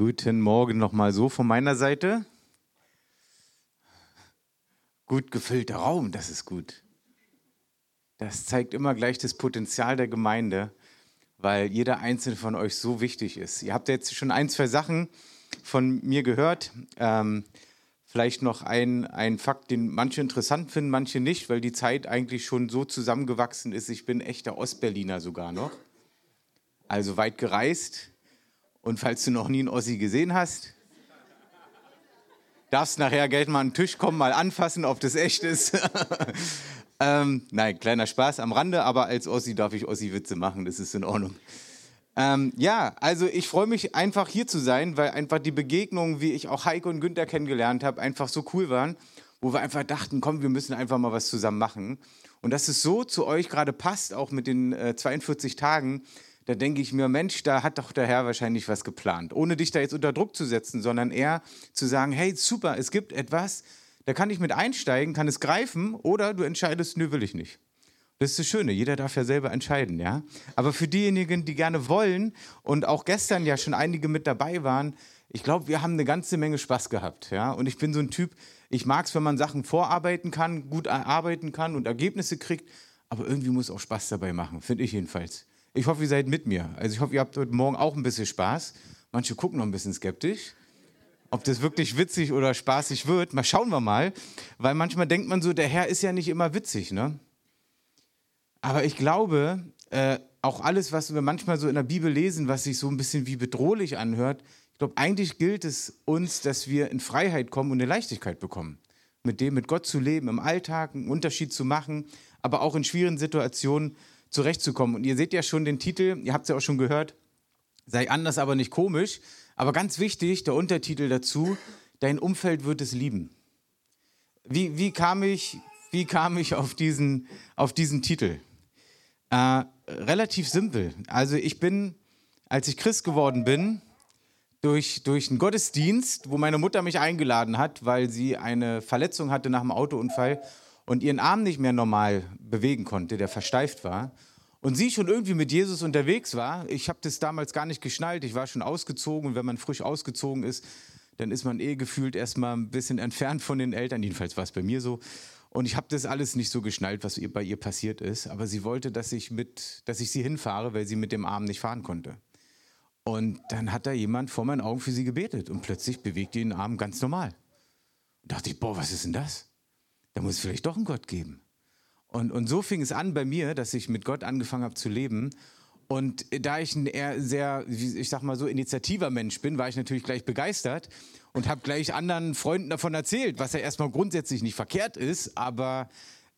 Guten Morgen nochmal so von meiner Seite. Gut gefüllter Raum, das ist gut. Das zeigt immer gleich das Potenzial der Gemeinde, weil jeder einzelne von euch so wichtig ist. Ihr habt jetzt schon ein, zwei Sachen von mir gehört. Ähm, vielleicht noch ein, ein Fakt, den manche interessant finden, manche nicht, weil die Zeit eigentlich schon so zusammengewachsen ist. Ich bin echter Ostberliner sogar noch. Also weit gereist. Und falls du noch nie einen Ossi gesehen hast, darfst nachher Geld mal an den Tisch kommen, mal anfassen, ob das echt ist. ähm, nein, kleiner Spaß am Rande, aber als Ossi darf ich Ossi-Witze machen, das ist in Ordnung. Ähm, ja, also ich freue mich einfach hier zu sein, weil einfach die Begegnungen, wie ich auch Heike und Günther kennengelernt habe, einfach so cool waren, wo wir einfach dachten, komm, wir müssen einfach mal was zusammen machen. Und dass es so zu euch gerade passt, auch mit den äh, 42 Tagen, da denke ich mir, Mensch, da hat doch der Herr wahrscheinlich was geplant. Ohne dich da jetzt unter Druck zu setzen, sondern eher zu sagen, hey, super, es gibt etwas, da kann ich mit einsteigen, kann es greifen oder du entscheidest, nö, will ich nicht. Das ist das Schöne, jeder darf ja selber entscheiden, ja. Aber für diejenigen, die gerne wollen und auch gestern ja schon einige mit dabei waren, ich glaube, wir haben eine ganze Menge Spaß gehabt, ja. Und ich bin so ein Typ, ich mag es, wenn man Sachen vorarbeiten kann, gut erarbeiten kann und Ergebnisse kriegt, aber irgendwie muss auch Spaß dabei machen, finde ich jedenfalls. Ich hoffe, ihr seid mit mir. Also ich hoffe, ihr habt heute Morgen auch ein bisschen Spaß. Manche gucken noch ein bisschen skeptisch. Ob das wirklich witzig oder spaßig wird, mal schauen wir mal. Weil manchmal denkt man so, der Herr ist ja nicht immer witzig, ne? Aber ich glaube, äh, auch alles, was wir manchmal so in der Bibel lesen, was sich so ein bisschen wie bedrohlich anhört, ich glaube, eigentlich gilt es uns, dass wir in Freiheit kommen und eine Leichtigkeit bekommen. Mit dem, mit Gott zu leben, im Alltag einen Unterschied zu machen, aber auch in schwierigen Situationen zurechtzukommen. Und ihr seht ja schon den Titel, ihr habt es ja auch schon gehört, sei anders, aber nicht komisch. Aber ganz wichtig, der Untertitel dazu, dein Umfeld wird es lieben. Wie, wie, kam, ich, wie kam ich auf diesen, auf diesen Titel? Äh, relativ simpel. Also ich bin, als ich Christ geworden bin, durch, durch einen Gottesdienst, wo meine Mutter mich eingeladen hat, weil sie eine Verletzung hatte nach einem Autounfall und ihren Arm nicht mehr normal bewegen konnte, der versteift war. Und sie schon irgendwie mit Jesus unterwegs war. Ich habe das damals gar nicht geschnallt. Ich war schon ausgezogen. Und wenn man frisch ausgezogen ist, dann ist man eh gefühlt erstmal ein bisschen entfernt von den Eltern. Jedenfalls war es bei mir so. Und ich habe das alles nicht so geschnallt, was bei ihr passiert ist. Aber sie wollte, dass ich, mit, dass ich sie hinfahre, weil sie mit dem Arm nicht fahren konnte. Und dann hat da jemand vor meinen Augen für sie gebetet. Und plötzlich bewegte den Arm ganz normal. Und dachte ich, boah, was ist denn das? Da muss es vielleicht doch einen Gott geben. Und, und so fing es an bei mir, dass ich mit Gott angefangen habe zu leben. Und da ich ein eher sehr, ich sag mal so, initiativer Mensch bin, war ich natürlich gleich begeistert und habe gleich anderen Freunden davon erzählt, was ja erstmal grundsätzlich nicht verkehrt ist, aber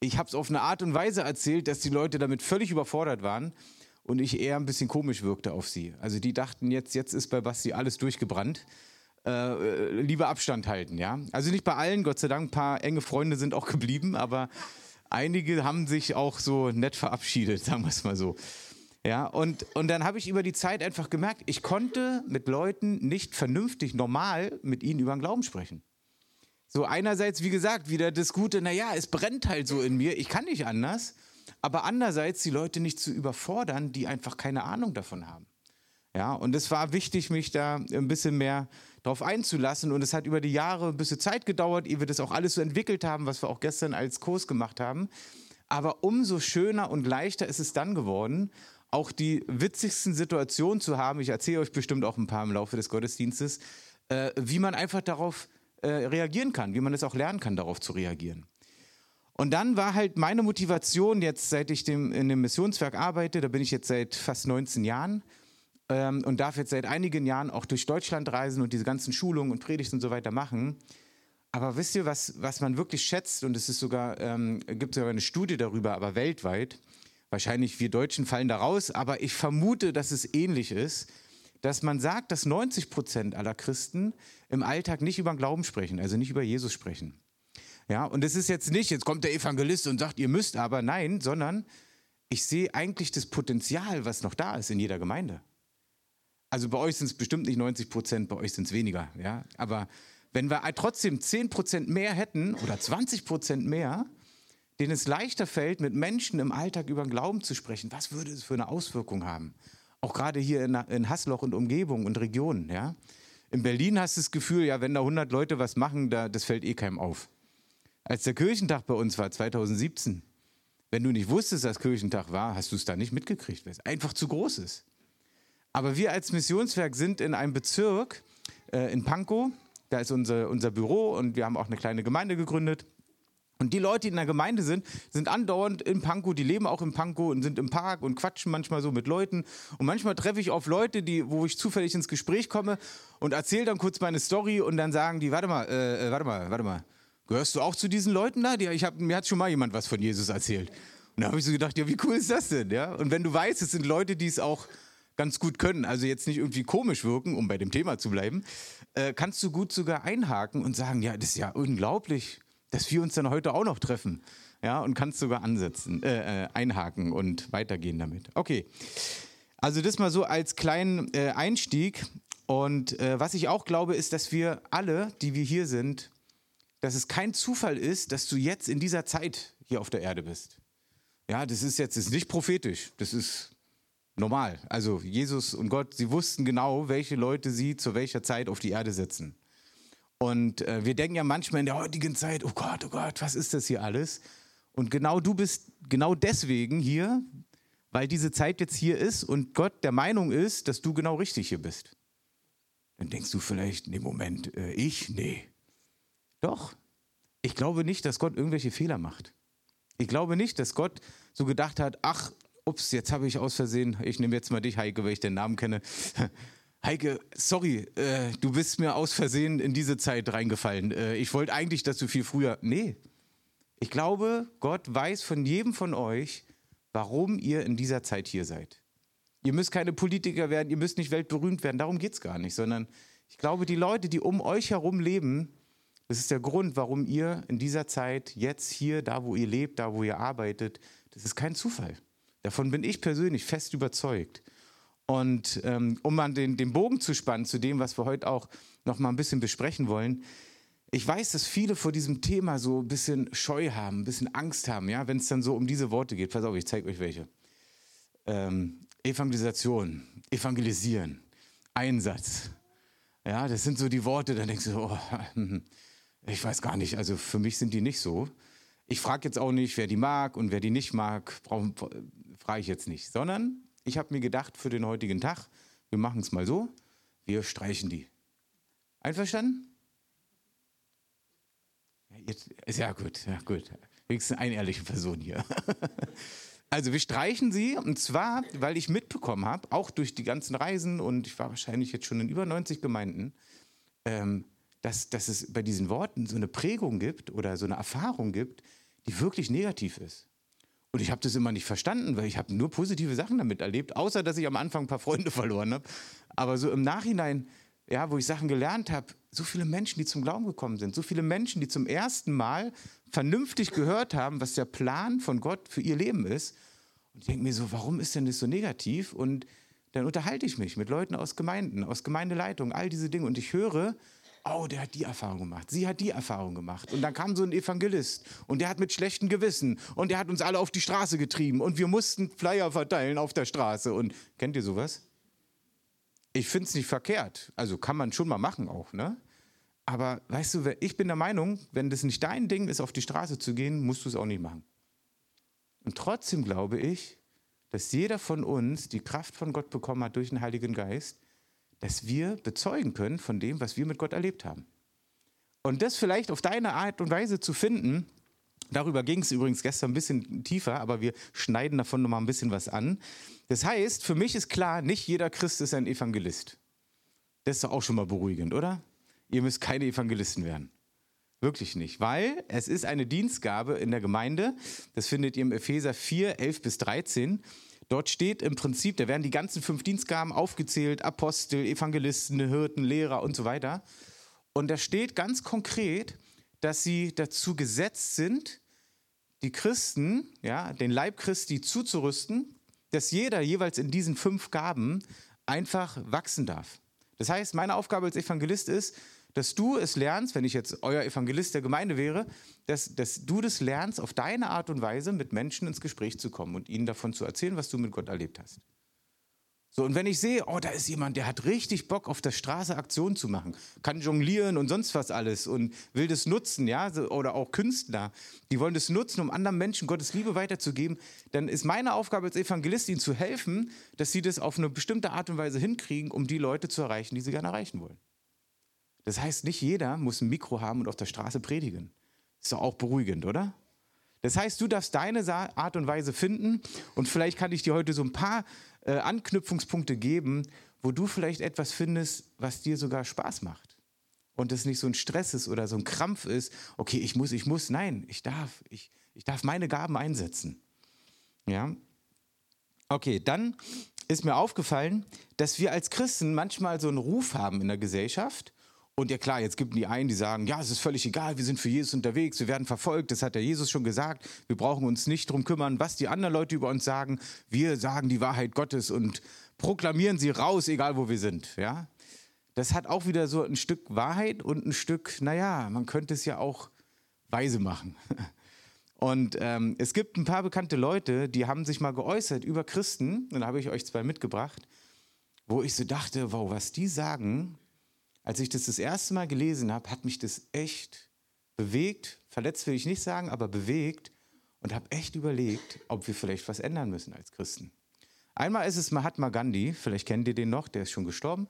ich habe es auf eine Art und Weise erzählt, dass die Leute damit völlig überfordert waren und ich eher ein bisschen komisch wirkte auf sie. Also die dachten jetzt, jetzt ist bei Basti alles durchgebrannt äh, lieber Abstand halten, ja. Also nicht bei allen, Gott sei Dank, ein paar enge Freunde sind auch geblieben, aber einige haben sich auch so nett verabschiedet, sagen wir es mal so. Ja, und, und dann habe ich über die Zeit einfach gemerkt, ich konnte mit Leuten nicht vernünftig, normal mit ihnen über den Glauben sprechen. So einerseits, wie gesagt, wieder das Gute, naja, es brennt halt so in mir, ich kann nicht anders, aber andererseits die Leute nicht zu überfordern, die einfach keine Ahnung davon haben. Ja, und es war wichtig, mich da ein bisschen mehr darauf einzulassen. Und es hat über die Jahre ein bisschen Zeit gedauert, ehe wir das auch alles so entwickelt haben, was wir auch gestern als Kurs gemacht haben. Aber umso schöner und leichter ist es dann geworden, auch die witzigsten Situationen zu haben. Ich erzähle euch bestimmt auch ein paar im Laufe des Gottesdienstes, äh, wie man einfach darauf äh, reagieren kann, wie man es auch lernen kann, darauf zu reagieren. Und dann war halt meine Motivation jetzt, seit ich dem, in dem Missionswerk arbeite, da bin ich jetzt seit fast 19 Jahren, ähm, und darf jetzt seit einigen Jahren auch durch Deutschland reisen und diese ganzen Schulungen und Predigten und so weiter machen. Aber wisst ihr, was, was man wirklich schätzt, und es ist sogar, ähm, gibt sogar eine Studie darüber, aber weltweit, wahrscheinlich wir Deutschen fallen da raus, aber ich vermute, dass es ähnlich ist, dass man sagt, dass 90 Prozent aller Christen im Alltag nicht über den Glauben sprechen, also nicht über Jesus sprechen. Ja, und es ist jetzt nicht, jetzt kommt der Evangelist und sagt, ihr müsst aber, nein, sondern ich sehe eigentlich das Potenzial, was noch da ist in jeder Gemeinde. Also bei euch sind es bestimmt nicht 90 Prozent, bei euch sind es weniger. Ja? Aber wenn wir trotzdem 10 Prozent mehr hätten oder 20 Prozent mehr, denen es leichter fällt, mit Menschen im Alltag über den Glauben zu sprechen, was würde es für eine Auswirkung haben? Auch gerade hier in, in Hassloch und Umgebung und Regionen. Ja? In Berlin hast du das Gefühl, ja, wenn da 100 Leute was machen, da, das fällt eh keinem auf. Als der Kirchentag bei uns war, 2017, wenn du nicht wusstest, dass Kirchentag war, hast du es da nicht mitgekriegt, weil es einfach zu groß ist. Aber wir als Missionswerk sind in einem Bezirk äh, in Pankow, da ist unser, unser Büro und wir haben auch eine kleine Gemeinde gegründet. Und die Leute, die in der Gemeinde sind, sind andauernd in Pankow, die leben auch in Pankow und sind im Park und quatschen manchmal so mit Leuten. Und manchmal treffe ich auf Leute, die, wo ich zufällig ins Gespräch komme und erzähle dann kurz meine Story und dann sagen die, warte mal, äh, äh warte mal, warte mal, gehörst du auch zu diesen Leuten da? Die, ich hab, mir hat schon mal jemand was von Jesus erzählt. Und da habe ich so gedacht, ja, wie cool ist das denn? Ja? Und wenn du weißt, es sind Leute, die es auch ganz gut können, also jetzt nicht irgendwie komisch wirken, um bei dem Thema zu bleiben, äh, kannst du gut sogar einhaken und sagen, ja, das ist ja unglaublich dass wir uns dann heute auch noch treffen. Ja, und kannst sogar ansetzen, äh, äh, einhaken und weitergehen damit. Okay. Also das mal so als kleinen äh, Einstieg. Und äh, was ich auch glaube, ist, dass wir alle, die wir hier sind, dass es kein Zufall ist, dass du jetzt in dieser Zeit hier auf der Erde bist. Ja, das ist jetzt ist nicht prophetisch, das ist normal. Also Jesus und Gott, sie wussten genau, welche Leute sie zu welcher Zeit auf die Erde setzen. Und äh, wir denken ja manchmal in der heutigen Zeit, oh Gott, oh Gott, was ist das hier alles? Und genau du bist genau deswegen hier, weil diese Zeit jetzt hier ist und Gott der Meinung ist, dass du genau richtig hier bist. Dann denkst du vielleicht, nee, Moment, äh, ich? Nee. Doch. Ich glaube nicht, dass Gott irgendwelche Fehler macht. Ich glaube nicht, dass Gott so gedacht hat, ach, ups, jetzt habe ich aus Versehen, ich nehme jetzt mal dich, Heike, weil ich den Namen kenne. Heike, sorry, äh, du bist mir aus Versehen in diese Zeit reingefallen. Äh, ich wollte eigentlich, dass du viel früher. Nee. Ich glaube, Gott weiß von jedem von euch, warum ihr in dieser Zeit hier seid. Ihr müsst keine Politiker werden, ihr müsst nicht weltberühmt werden, darum geht es gar nicht, sondern ich glaube, die Leute, die um euch herum leben, das ist der Grund, warum ihr in dieser Zeit jetzt hier, da wo ihr lebt, da wo ihr arbeitet, das ist kein Zufall. Davon bin ich persönlich fest überzeugt. Und ähm, um mal den, den Bogen zu spannen zu dem, was wir heute auch noch mal ein bisschen besprechen wollen, ich weiß, dass viele vor diesem Thema so ein bisschen Scheu haben, ein bisschen Angst haben, ja, wenn es dann so um diese Worte geht. Pass auf, ich zeige euch welche. Ähm, Evangelisation, evangelisieren, Einsatz. Ja, das sind so die Worte, da denkst du, oh, ich weiß gar nicht, also für mich sind die nicht so. Ich frage jetzt auch nicht, wer die mag und wer die nicht mag, frage ich jetzt nicht, sondern ich habe mir gedacht für den heutigen Tag, wir machen es mal so, wir streichen die. Einverstanden? Ja, jetzt, ja gut, ja gut. Wenigstens eine ehrliche Person hier. Also wir streichen sie und zwar, weil ich mitbekommen habe, auch durch die ganzen Reisen und ich war wahrscheinlich jetzt schon in über 90 Gemeinden, ähm, dass, dass es bei diesen Worten so eine Prägung gibt oder so eine Erfahrung gibt, die wirklich negativ ist. Und ich habe das immer nicht verstanden, weil ich habe nur positive Sachen damit erlebt, außer dass ich am Anfang ein paar Freunde verloren habe. Aber so im Nachhinein, ja, wo ich Sachen gelernt habe, so viele Menschen, die zum Glauben gekommen sind, so viele Menschen, die zum ersten Mal vernünftig gehört haben, was der Plan von Gott für ihr Leben ist. Und ich denke mir so, warum ist denn das so negativ? Und dann unterhalte ich mich mit Leuten aus Gemeinden, aus Gemeindeleitungen, all diese Dinge. Und ich höre, oh, der hat die Erfahrung gemacht, sie hat die Erfahrung gemacht. Und dann kam so ein Evangelist und der hat mit schlechtem Gewissen und der hat uns alle auf die Straße getrieben und wir mussten Flyer verteilen auf der Straße. Und kennt ihr sowas? Ich finde es nicht verkehrt. Also kann man schon mal machen auch, ne? Aber weißt du, ich bin der Meinung, wenn das nicht dein Ding ist, auf die Straße zu gehen, musst du es auch nicht machen. Und trotzdem glaube ich, dass jeder von uns die Kraft von Gott bekommen hat durch den Heiligen Geist, dass wir bezeugen können von dem, was wir mit Gott erlebt haben. Und das vielleicht auf deine Art und Weise zu finden, darüber ging es übrigens gestern ein bisschen tiefer, aber wir schneiden davon nochmal ein bisschen was an. Das heißt, für mich ist klar, nicht jeder Christ ist ein Evangelist. Das ist doch auch schon mal beruhigend, oder? Ihr müsst keine Evangelisten werden. Wirklich nicht, weil es ist eine Dienstgabe in der Gemeinde. Das findet ihr im Epheser 4, 11 bis 13. Dort steht im Prinzip, da werden die ganzen fünf Dienstgaben aufgezählt, Apostel, Evangelisten, Hirten, Lehrer und so weiter. Und da steht ganz konkret, dass sie dazu gesetzt sind, die Christen, ja, den Leib Christi zuzurüsten, dass jeder jeweils in diesen fünf Gaben einfach wachsen darf. Das heißt, meine Aufgabe als Evangelist ist, dass du es lernst, wenn ich jetzt euer Evangelist der Gemeinde wäre, dass, dass du das lernst, auf deine Art und Weise mit Menschen ins Gespräch zu kommen und ihnen davon zu erzählen, was du mit Gott erlebt hast. So, und wenn ich sehe, oh, da ist jemand, der hat richtig Bock, auf der Straße Aktionen zu machen, kann jonglieren und sonst was alles und will das nutzen, ja, oder auch Künstler, die wollen das nutzen, um anderen Menschen Gottes Liebe weiterzugeben, dann ist meine Aufgabe als Evangelist, ihnen zu helfen, dass sie das auf eine bestimmte Art und Weise hinkriegen, um die Leute zu erreichen, die sie gerne erreichen wollen. Das heißt, nicht jeder muss ein Mikro haben und auf der Straße predigen. Ist doch auch beruhigend, oder? Das heißt, du darfst deine Art und Weise finden und vielleicht kann ich dir heute so ein paar äh, Anknüpfungspunkte geben, wo du vielleicht etwas findest, was dir sogar Spaß macht. Und es nicht so ein Stress ist oder so ein Krampf ist, okay, ich muss, ich muss, nein, ich darf, ich, ich darf meine Gaben einsetzen. Ja. Okay, dann ist mir aufgefallen, dass wir als Christen manchmal so einen Ruf haben in der Gesellschaft und ja klar, jetzt gibt die einen, die sagen, ja, es ist völlig egal, wir sind für Jesus unterwegs, wir werden verfolgt, das hat der Jesus schon gesagt. Wir brauchen uns nicht darum kümmern, was die anderen Leute über uns sagen. Wir sagen die Wahrheit Gottes und proklamieren sie raus, egal wo wir sind. Ja? Das hat auch wieder so ein Stück Wahrheit und ein Stück, naja, man könnte es ja auch weise machen. Und ähm, es gibt ein paar bekannte Leute, die haben sich mal geäußert über Christen, und da habe ich euch zwei mitgebracht, wo ich so dachte, wow, was die sagen, als ich das das erste Mal gelesen habe, hat mich das echt bewegt. Verletzt will ich nicht sagen, aber bewegt und habe echt überlegt, ob wir vielleicht was ändern müssen als Christen. Einmal ist es Mahatma Gandhi, vielleicht kennt ihr den noch, der ist schon gestorben.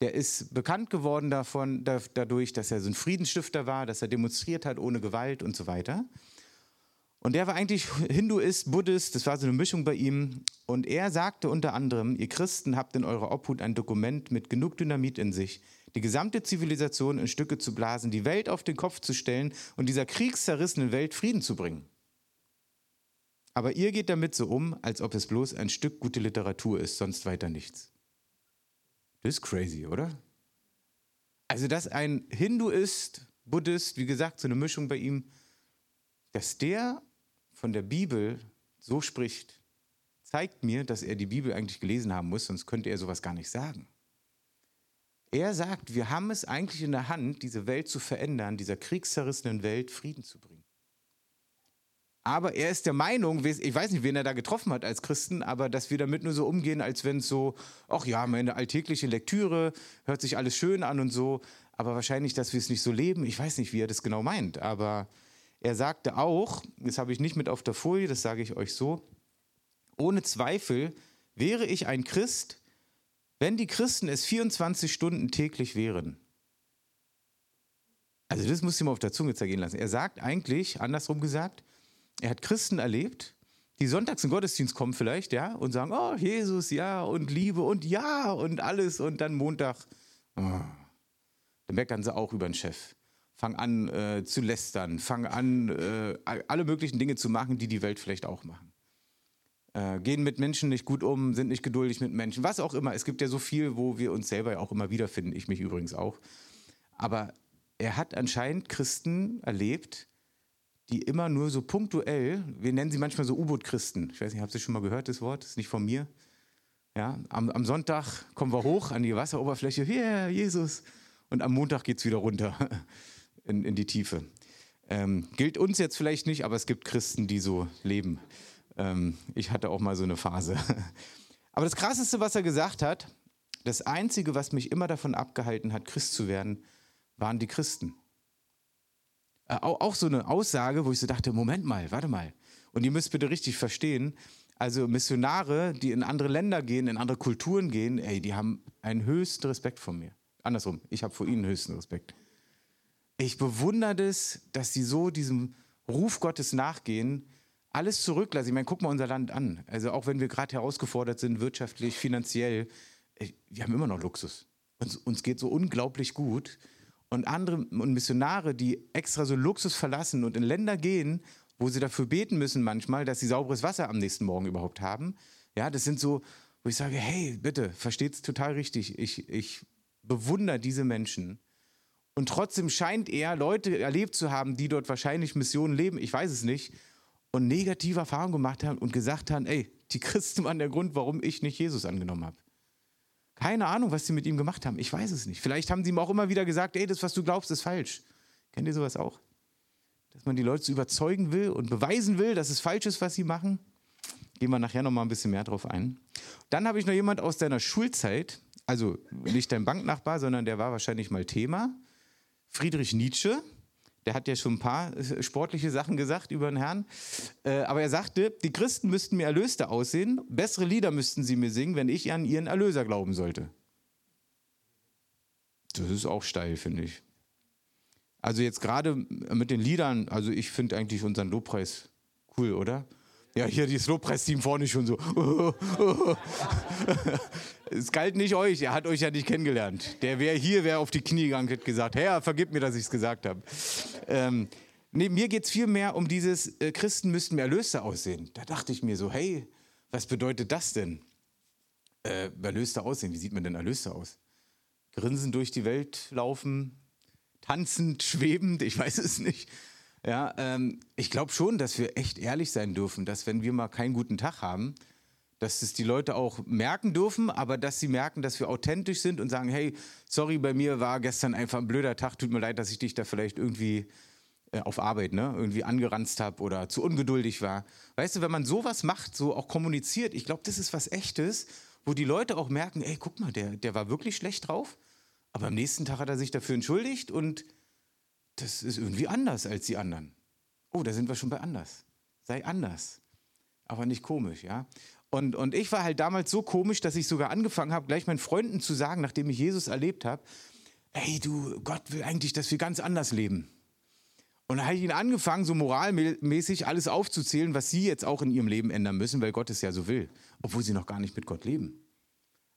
Der ist bekannt geworden davon, dadurch, dass er so ein Friedensstifter war, dass er demonstriert hat ohne Gewalt und so weiter. Und der war eigentlich Hinduist, Buddhist, das war so eine Mischung bei ihm. Und er sagte unter anderem, ihr Christen habt in eurer Obhut ein Dokument mit genug Dynamit in sich, die gesamte Zivilisation in Stücke zu blasen, die Welt auf den Kopf zu stellen und dieser kriegszerrissenen Welt Frieden zu bringen. Aber ihr geht damit so um, als ob es bloß ein Stück gute Literatur ist, sonst weiter nichts. Das ist crazy, oder? Also, dass ein Hinduist, Buddhist, wie gesagt, so eine Mischung bei ihm, dass der von der Bibel so spricht, zeigt mir, dass er die Bibel eigentlich gelesen haben muss, sonst könnte er sowas gar nicht sagen. Er sagt, wir haben es eigentlich in der Hand, diese Welt zu verändern, dieser kriegszerrissenen Welt Frieden zu bringen. Aber er ist der Meinung, ich weiß nicht, wen er da getroffen hat als Christen, aber dass wir damit nur so umgehen, als wenn es so, ach ja, meine alltägliche Lektüre, hört sich alles schön an und so, aber wahrscheinlich, dass wir es nicht so leben. Ich weiß nicht, wie er das genau meint, aber er sagte auch, das habe ich nicht mit auf der Folie, das sage ich euch so, ohne Zweifel wäre ich ein Christ, wenn die Christen es 24 Stunden täglich wären. Also das muss ich mal auf der Zunge zergehen lassen. Er sagt eigentlich, andersrum gesagt, er hat Christen erlebt, die sonntags in den Gottesdienst kommen vielleicht, ja, und sagen, oh, Jesus, ja, und Liebe und ja und alles und dann Montag, oh, dann meckern sie auch über den Chef fang an äh, zu lästern, fang an, äh, alle möglichen Dinge zu machen, die die Welt vielleicht auch machen. Äh, gehen mit Menschen nicht gut um, sind nicht geduldig mit Menschen, was auch immer. Es gibt ja so viel, wo wir uns selber ja auch immer wiederfinden, ich mich übrigens auch. Aber er hat anscheinend Christen erlebt, die immer nur so punktuell, wir nennen sie manchmal so U-Boot-Christen. Ich weiß nicht, habt ihr schon mal gehört, das Wort? Das ist nicht von mir. Ja, am, am Sonntag kommen wir hoch an die Wasseroberfläche, yeah, Jesus. Und am Montag geht es wieder runter in, in die Tiefe. Ähm, gilt uns jetzt vielleicht nicht, aber es gibt Christen, die so leben. Ähm, ich hatte auch mal so eine Phase. Aber das Krasseste, was er gesagt hat, das Einzige, was mich immer davon abgehalten hat, Christ zu werden, waren die Christen. Äh, auch, auch so eine Aussage, wo ich so dachte, Moment mal, warte mal. Und ihr müsst bitte richtig verstehen, also Missionare, die in andere Länder gehen, in andere Kulturen gehen, ey, die haben einen höchsten Respekt vor mir. Andersrum, ich habe vor ihnen höchsten Respekt ich bewundere das, dass sie so diesem Ruf Gottes nachgehen, alles zurücklassen. Ich meine, guck mal unser Land an. Also auch wenn wir gerade herausgefordert sind, wirtschaftlich, finanziell, wir haben immer noch Luxus. Uns, uns geht so unglaublich gut. Und andere und Missionare, die extra so Luxus verlassen und in Länder gehen, wo sie dafür beten müssen manchmal, dass sie sauberes Wasser am nächsten Morgen überhaupt haben. Ja, das sind so, wo ich sage, hey, bitte, versteht es total richtig. Ich, ich bewundere diese Menschen und trotzdem scheint er Leute erlebt zu haben, die dort wahrscheinlich Missionen leben, ich weiß es nicht, und negative Erfahrungen gemacht haben und gesagt haben, ey, die Christen waren der Grund, warum ich nicht Jesus angenommen habe. Keine Ahnung, was sie mit ihm gemacht haben. Ich weiß es nicht. Vielleicht haben sie ihm auch immer wieder gesagt, ey, das, was du glaubst, ist falsch. Kennt ihr sowas auch? Dass man die Leute überzeugen will und beweisen will, dass es falsch ist, was sie machen? Gehen wir nachher noch mal ein bisschen mehr drauf ein. Dann habe ich noch jemand aus deiner Schulzeit, also nicht dein Banknachbar, sondern der war wahrscheinlich mal Thema. Friedrich Nietzsche. Der hat ja schon ein paar äh, sportliche Sachen gesagt über den Herrn. Äh, aber er sagte, die Christen müssten mir Erlöste aussehen, bessere Lieder müssten sie mir singen, wenn ich an ihren Erlöser glauben sollte. Das ist auch steil, finde ich. Also jetzt gerade mit den Liedern, also ich finde eigentlich unseren Lobpreis cool, oder? Ja, hier dieses Lobpreisteam vorne schon so. es galt nicht euch, er hat euch ja nicht kennengelernt. Der wäre hier, wäre auf die Knie gegangen, hätte gesagt, Herr, vergib mir, dass ich es gesagt habe. Ähm, nee, mir geht es vielmehr um dieses, äh, Christen müssten Erlöster aussehen. Da dachte ich mir so, hey, was bedeutet das denn? Äh, Erlöster aussehen, wie sieht man denn Erlöster aus? Grinsen durch die Welt laufen, tanzend, schwebend, ich weiß es nicht. Ja, ähm, ich glaube schon, dass wir echt ehrlich sein dürfen, dass wenn wir mal keinen guten Tag haben, dass es die Leute auch merken dürfen, aber dass sie merken, dass wir authentisch sind und sagen, hey, sorry, bei mir war gestern einfach ein blöder Tag, tut mir leid, dass ich dich da vielleicht irgendwie äh, auf Arbeit, ne, irgendwie angeranzt habe oder zu ungeduldig war. Weißt du, wenn man sowas macht, so auch kommuniziert, ich glaube, das ist was Echtes, wo die Leute auch merken, ey, guck mal, der, der war wirklich schlecht drauf, aber am nächsten Tag hat er sich dafür entschuldigt und das ist irgendwie anders als die anderen. Oh, da sind wir schon bei anders. Sei anders. Aber nicht komisch, ja. Und, und ich war halt damals so komisch, dass ich sogar angefangen habe, gleich meinen Freunden zu sagen, nachdem ich Jesus erlebt habe, hey du, Gott will eigentlich, dass wir ganz anders leben. Und da habe ich ihnen angefangen, so moralmäßig alles aufzuzählen, was sie jetzt auch in ihrem Leben ändern müssen, weil Gott es ja so will, obwohl sie noch gar nicht mit Gott leben.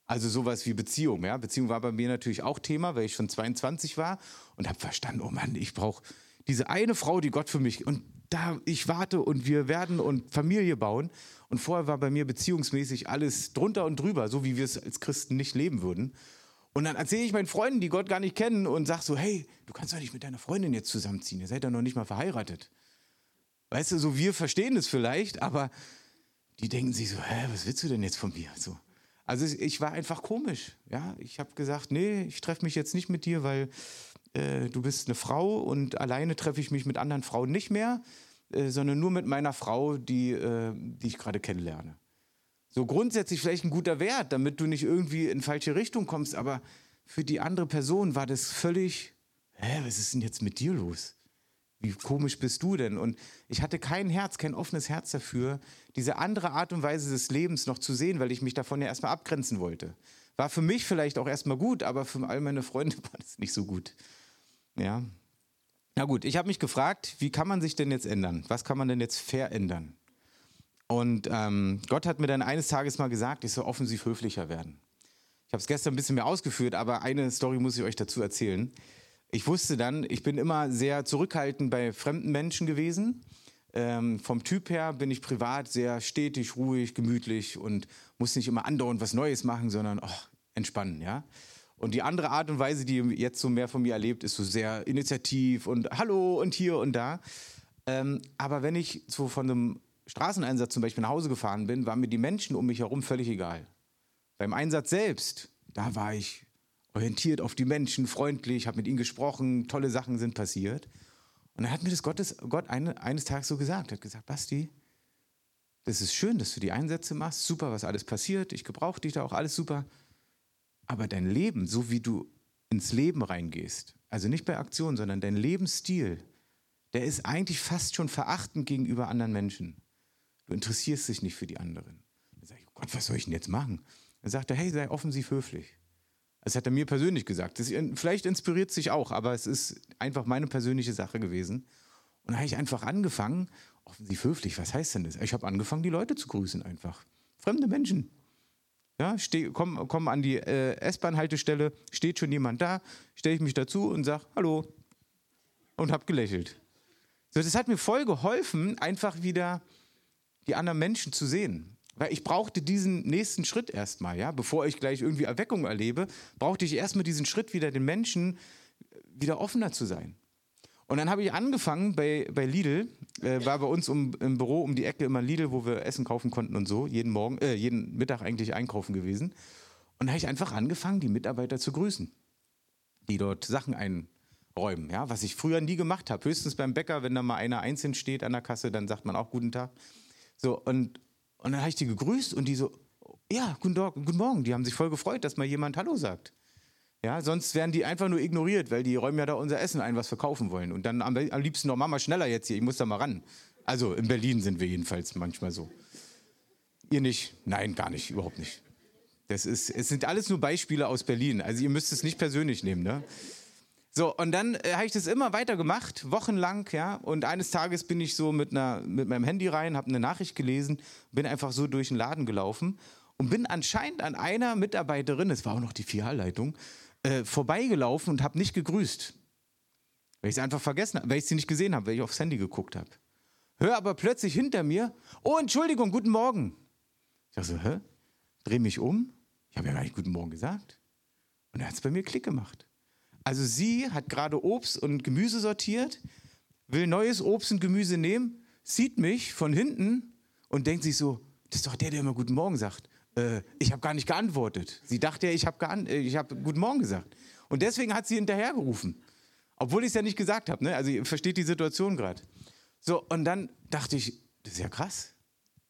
Also sowas wie Beziehung. Ja? Beziehung war bei mir natürlich auch Thema, weil ich schon 22 war und habe verstanden, oh Mann, ich brauche diese eine Frau, die Gott für mich und da ich warte und wir werden und Familie bauen. Und vorher war bei mir beziehungsmäßig alles drunter und drüber, so wie wir es als Christen nicht leben würden. Und dann erzähle ich meinen Freunden, die Gott gar nicht kennen, und sage so: Hey, du kannst doch nicht mit deiner Freundin jetzt zusammenziehen. Ihr seid doch noch nicht mal verheiratet. Weißt du, so wir verstehen es vielleicht, aber die denken sich so: Hä, was willst du denn jetzt von mir? So. Also ich war einfach komisch. Ja, ich habe gesagt, nee, ich treffe mich jetzt nicht mit dir, weil äh, du bist eine Frau und alleine treffe ich mich mit anderen Frauen nicht mehr, äh, sondern nur mit meiner Frau, die, äh, die ich gerade kennenlerne. So grundsätzlich vielleicht ein guter Wert, damit du nicht irgendwie in falsche Richtung kommst, aber für die andere Person war das völlig, hä, was ist denn jetzt mit dir los? Wie komisch bist du denn? Und ich hatte kein Herz, kein offenes Herz dafür, diese andere Art und Weise des Lebens noch zu sehen, weil ich mich davon ja erstmal abgrenzen wollte. War für mich vielleicht auch erstmal gut, aber für all meine Freunde war das nicht so gut. Ja. Na gut, ich habe mich gefragt, wie kann man sich denn jetzt ändern? Was kann man denn jetzt verändern? Und ähm, Gott hat mir dann eines Tages mal gesagt, ich soll offensiv höflicher werden. Ich habe es gestern ein bisschen mehr ausgeführt, aber eine Story muss ich euch dazu erzählen ich wusste dann, ich bin immer sehr zurückhaltend bei fremden Menschen gewesen. Ähm, vom Typ her bin ich privat sehr stetig, ruhig, gemütlich und muss nicht immer andauernd was Neues machen, sondern oh, entspannen, ja. Und die andere Art und Weise, die jetzt so mehr von mir erlebt, ist so sehr initiativ und Hallo und hier und da. Ähm, aber wenn ich so von einem Straßeneinsatz zum Beispiel nach Hause gefahren bin, waren mir die Menschen um mich herum völlig egal. Beim Einsatz selbst, da war ich orientiert auf die Menschen, freundlich, habe mit ihnen gesprochen, tolle Sachen sind passiert. Und dann hat mir das Gottes, Gott eine, eines Tages so gesagt, hat gesagt, Basti, das ist schön, dass du die Einsätze machst, super, was alles passiert, ich gebrauche dich da auch, alles super. Aber dein Leben, so wie du ins Leben reingehst, also nicht bei Aktionen, sondern dein Lebensstil, der ist eigentlich fast schon verachtend gegenüber anderen Menschen. Du interessierst dich nicht für die anderen. Dann sage ich, Gott, was soll ich denn jetzt machen? Dann sagt er, hey, sei offensiv höflich. Das hat er mir persönlich gesagt. Das, vielleicht inspiriert sich auch, aber es ist einfach meine persönliche Sache gewesen. Und da habe ich einfach angefangen, offensiv höflich, was heißt denn das? Ich habe angefangen, die Leute zu grüßen einfach. Fremde Menschen. Ja, steh, komm, komm an die äh, S-Bahn-Haltestelle, steht schon jemand da, stelle ich mich dazu und sage Hallo und habe gelächelt. So, das hat mir voll geholfen, einfach wieder die anderen Menschen zu sehen. Weil ich brauchte diesen nächsten Schritt erstmal, ja, bevor ich gleich irgendwie Erweckung erlebe, brauchte ich erstmal diesen Schritt wieder den Menschen wieder offener zu sein. Und dann habe ich angefangen bei, bei Lidl, äh, war bei uns um, im Büro um die Ecke immer Lidl, wo wir Essen kaufen konnten und so, jeden Morgen, äh, jeden Mittag eigentlich einkaufen gewesen. Und da habe ich einfach angefangen, die Mitarbeiter zu grüßen, die dort Sachen einräumen, ja, was ich früher nie gemacht habe. Höchstens beim Bäcker, wenn da mal einer einzeln steht an der Kasse, dann sagt man auch guten Tag. So, und Und dann habe ich die gegrüßt und die so, ja, guten, Tag, guten Morgen. Die haben sich voll gefreut, dass mal jemand Hallo sagt. Ja, sonst werden die einfach nur ignoriert, weil die räumen ja da unser Essen ein, was verkaufen wollen. Und dann am, am liebsten noch, Mama, schneller jetzt hier, ich muss da mal ran. Also in Berlin sind wir jedenfalls manchmal so. Ihr nicht? Nein, gar nicht, überhaupt nicht. Das ist, es sind alles nur Beispiele aus Berlin. Also ihr müsst es nicht persönlich nehmen, ne? So, und dann äh, habe ich das immer weiter gemacht, wochenlang, ja. Und eines Tages bin ich so mit, einer, mit meinem Handy rein, habe eine Nachricht gelesen, bin einfach so durch den Laden gelaufen und bin anscheinend an einer Mitarbeiterin, es war auch noch die Filialleitung, äh, vorbeigelaufen und habe nicht gegrüßt. Weil ich es einfach vergessen habe, weil ich sie nicht gesehen habe, weil ich aufs Handy geguckt habe. Hör aber plötzlich hinter mir, oh, Entschuldigung, guten Morgen. Ich dachte so, hä? Dreh mich um. Ich habe ja gar nicht guten Morgen gesagt. Und er hat es bei mir Klick gemacht. Also sie hat gerade Obst und Gemüse sortiert, will neues Obst und Gemüse nehmen, sieht mich von hinten und denkt sich so, das ist doch der, der immer Guten Morgen sagt. Äh, ich habe gar nicht geantwortet. Sie dachte ja, ich habe äh, hab Guten Morgen gesagt. Und deswegen hat sie hinterhergerufen. Obwohl ich es ja nicht gesagt habe. Ne? Also ihr versteht die Situation gerade. So, und dann dachte ich, das ist ja krass,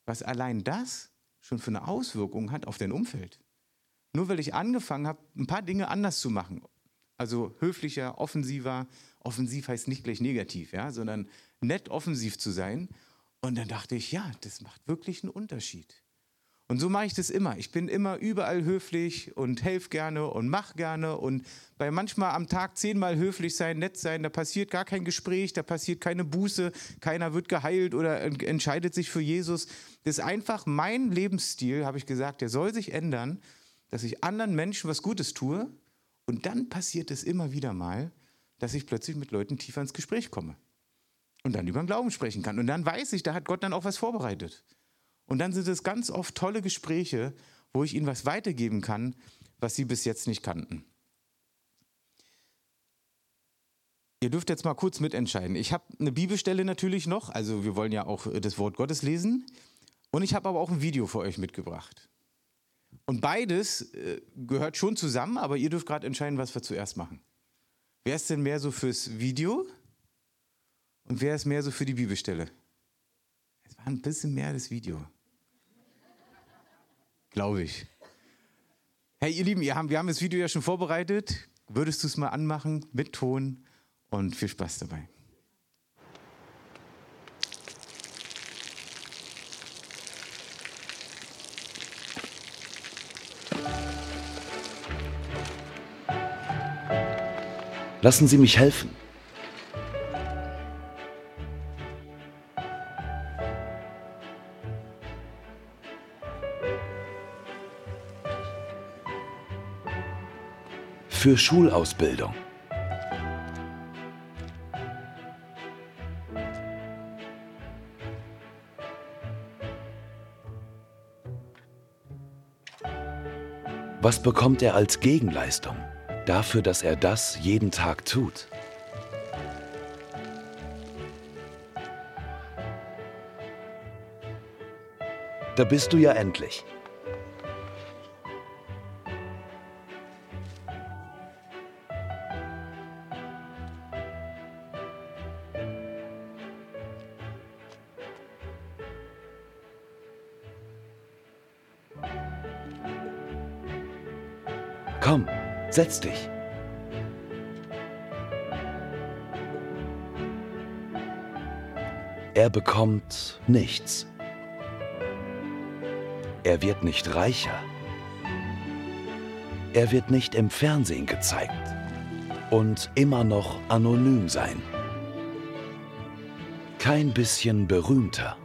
was allein das schon für eine Auswirkung hat auf dein Umfeld. Nur weil ich angefangen habe, ein paar Dinge anders zu machen. Also höflicher, offensiver. Offensiv heißt nicht gleich negativ, ja, sondern nett offensiv zu sein. Und dann dachte ich, ja, das macht wirklich einen Unterschied. Und so mache ich das immer. Ich bin immer überall höflich und helfe gerne und mache gerne. Und bei manchmal am Tag zehnmal höflich sein, nett sein, da passiert gar kein Gespräch, da passiert keine Buße, keiner wird geheilt oder entscheidet sich für Jesus. Das ist einfach mein Lebensstil, habe ich gesagt, der soll sich ändern, dass ich anderen Menschen was Gutes tue. Und dann passiert es immer wieder mal, dass ich plötzlich mit Leuten tiefer ins Gespräch komme. Und dann über den Glauben sprechen kann. Und dann weiß ich, da hat Gott dann auch was vorbereitet. Und dann sind es ganz oft tolle Gespräche, wo ich ihnen was weitergeben kann, was sie bis jetzt nicht kannten. Ihr dürft jetzt mal kurz mitentscheiden. Ich habe eine Bibelstelle natürlich noch, also wir wollen ja auch das Wort Gottes lesen. Und ich habe aber auch ein Video für euch mitgebracht. Und beides äh, gehört schon zusammen, aber ihr dürft gerade entscheiden, was wir zuerst machen. Wer ist denn mehr so fürs Video und wer ist mehr so für die Bibelstelle? Es war ein bisschen mehr das Video. Glaube ich. Hey, ihr Lieben, wir haben, wir haben das Video ja schon vorbereitet. Würdest du es mal anmachen mit Ton und viel Spaß dabei. Lassen Sie mich helfen. für Schulausbildung. Was bekommt er als Gegenleistung dafür, dass er das jeden Tag tut? Da bist du ja endlich. Setz dich. Er bekommt nichts. Er wird nicht reicher. Er wird nicht im Fernsehen gezeigt und immer noch anonym sein. Kein bisschen berühmter.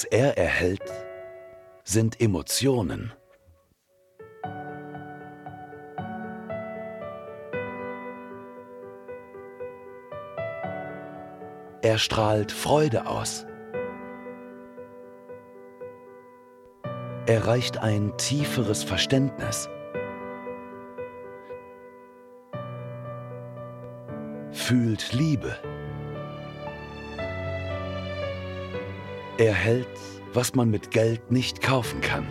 Was er erhält, sind Emotionen. Er strahlt Freude aus. erreicht ein tieferes Verständnis. Fühlt Liebe. Erhält, was man mit Geld nicht kaufen kann.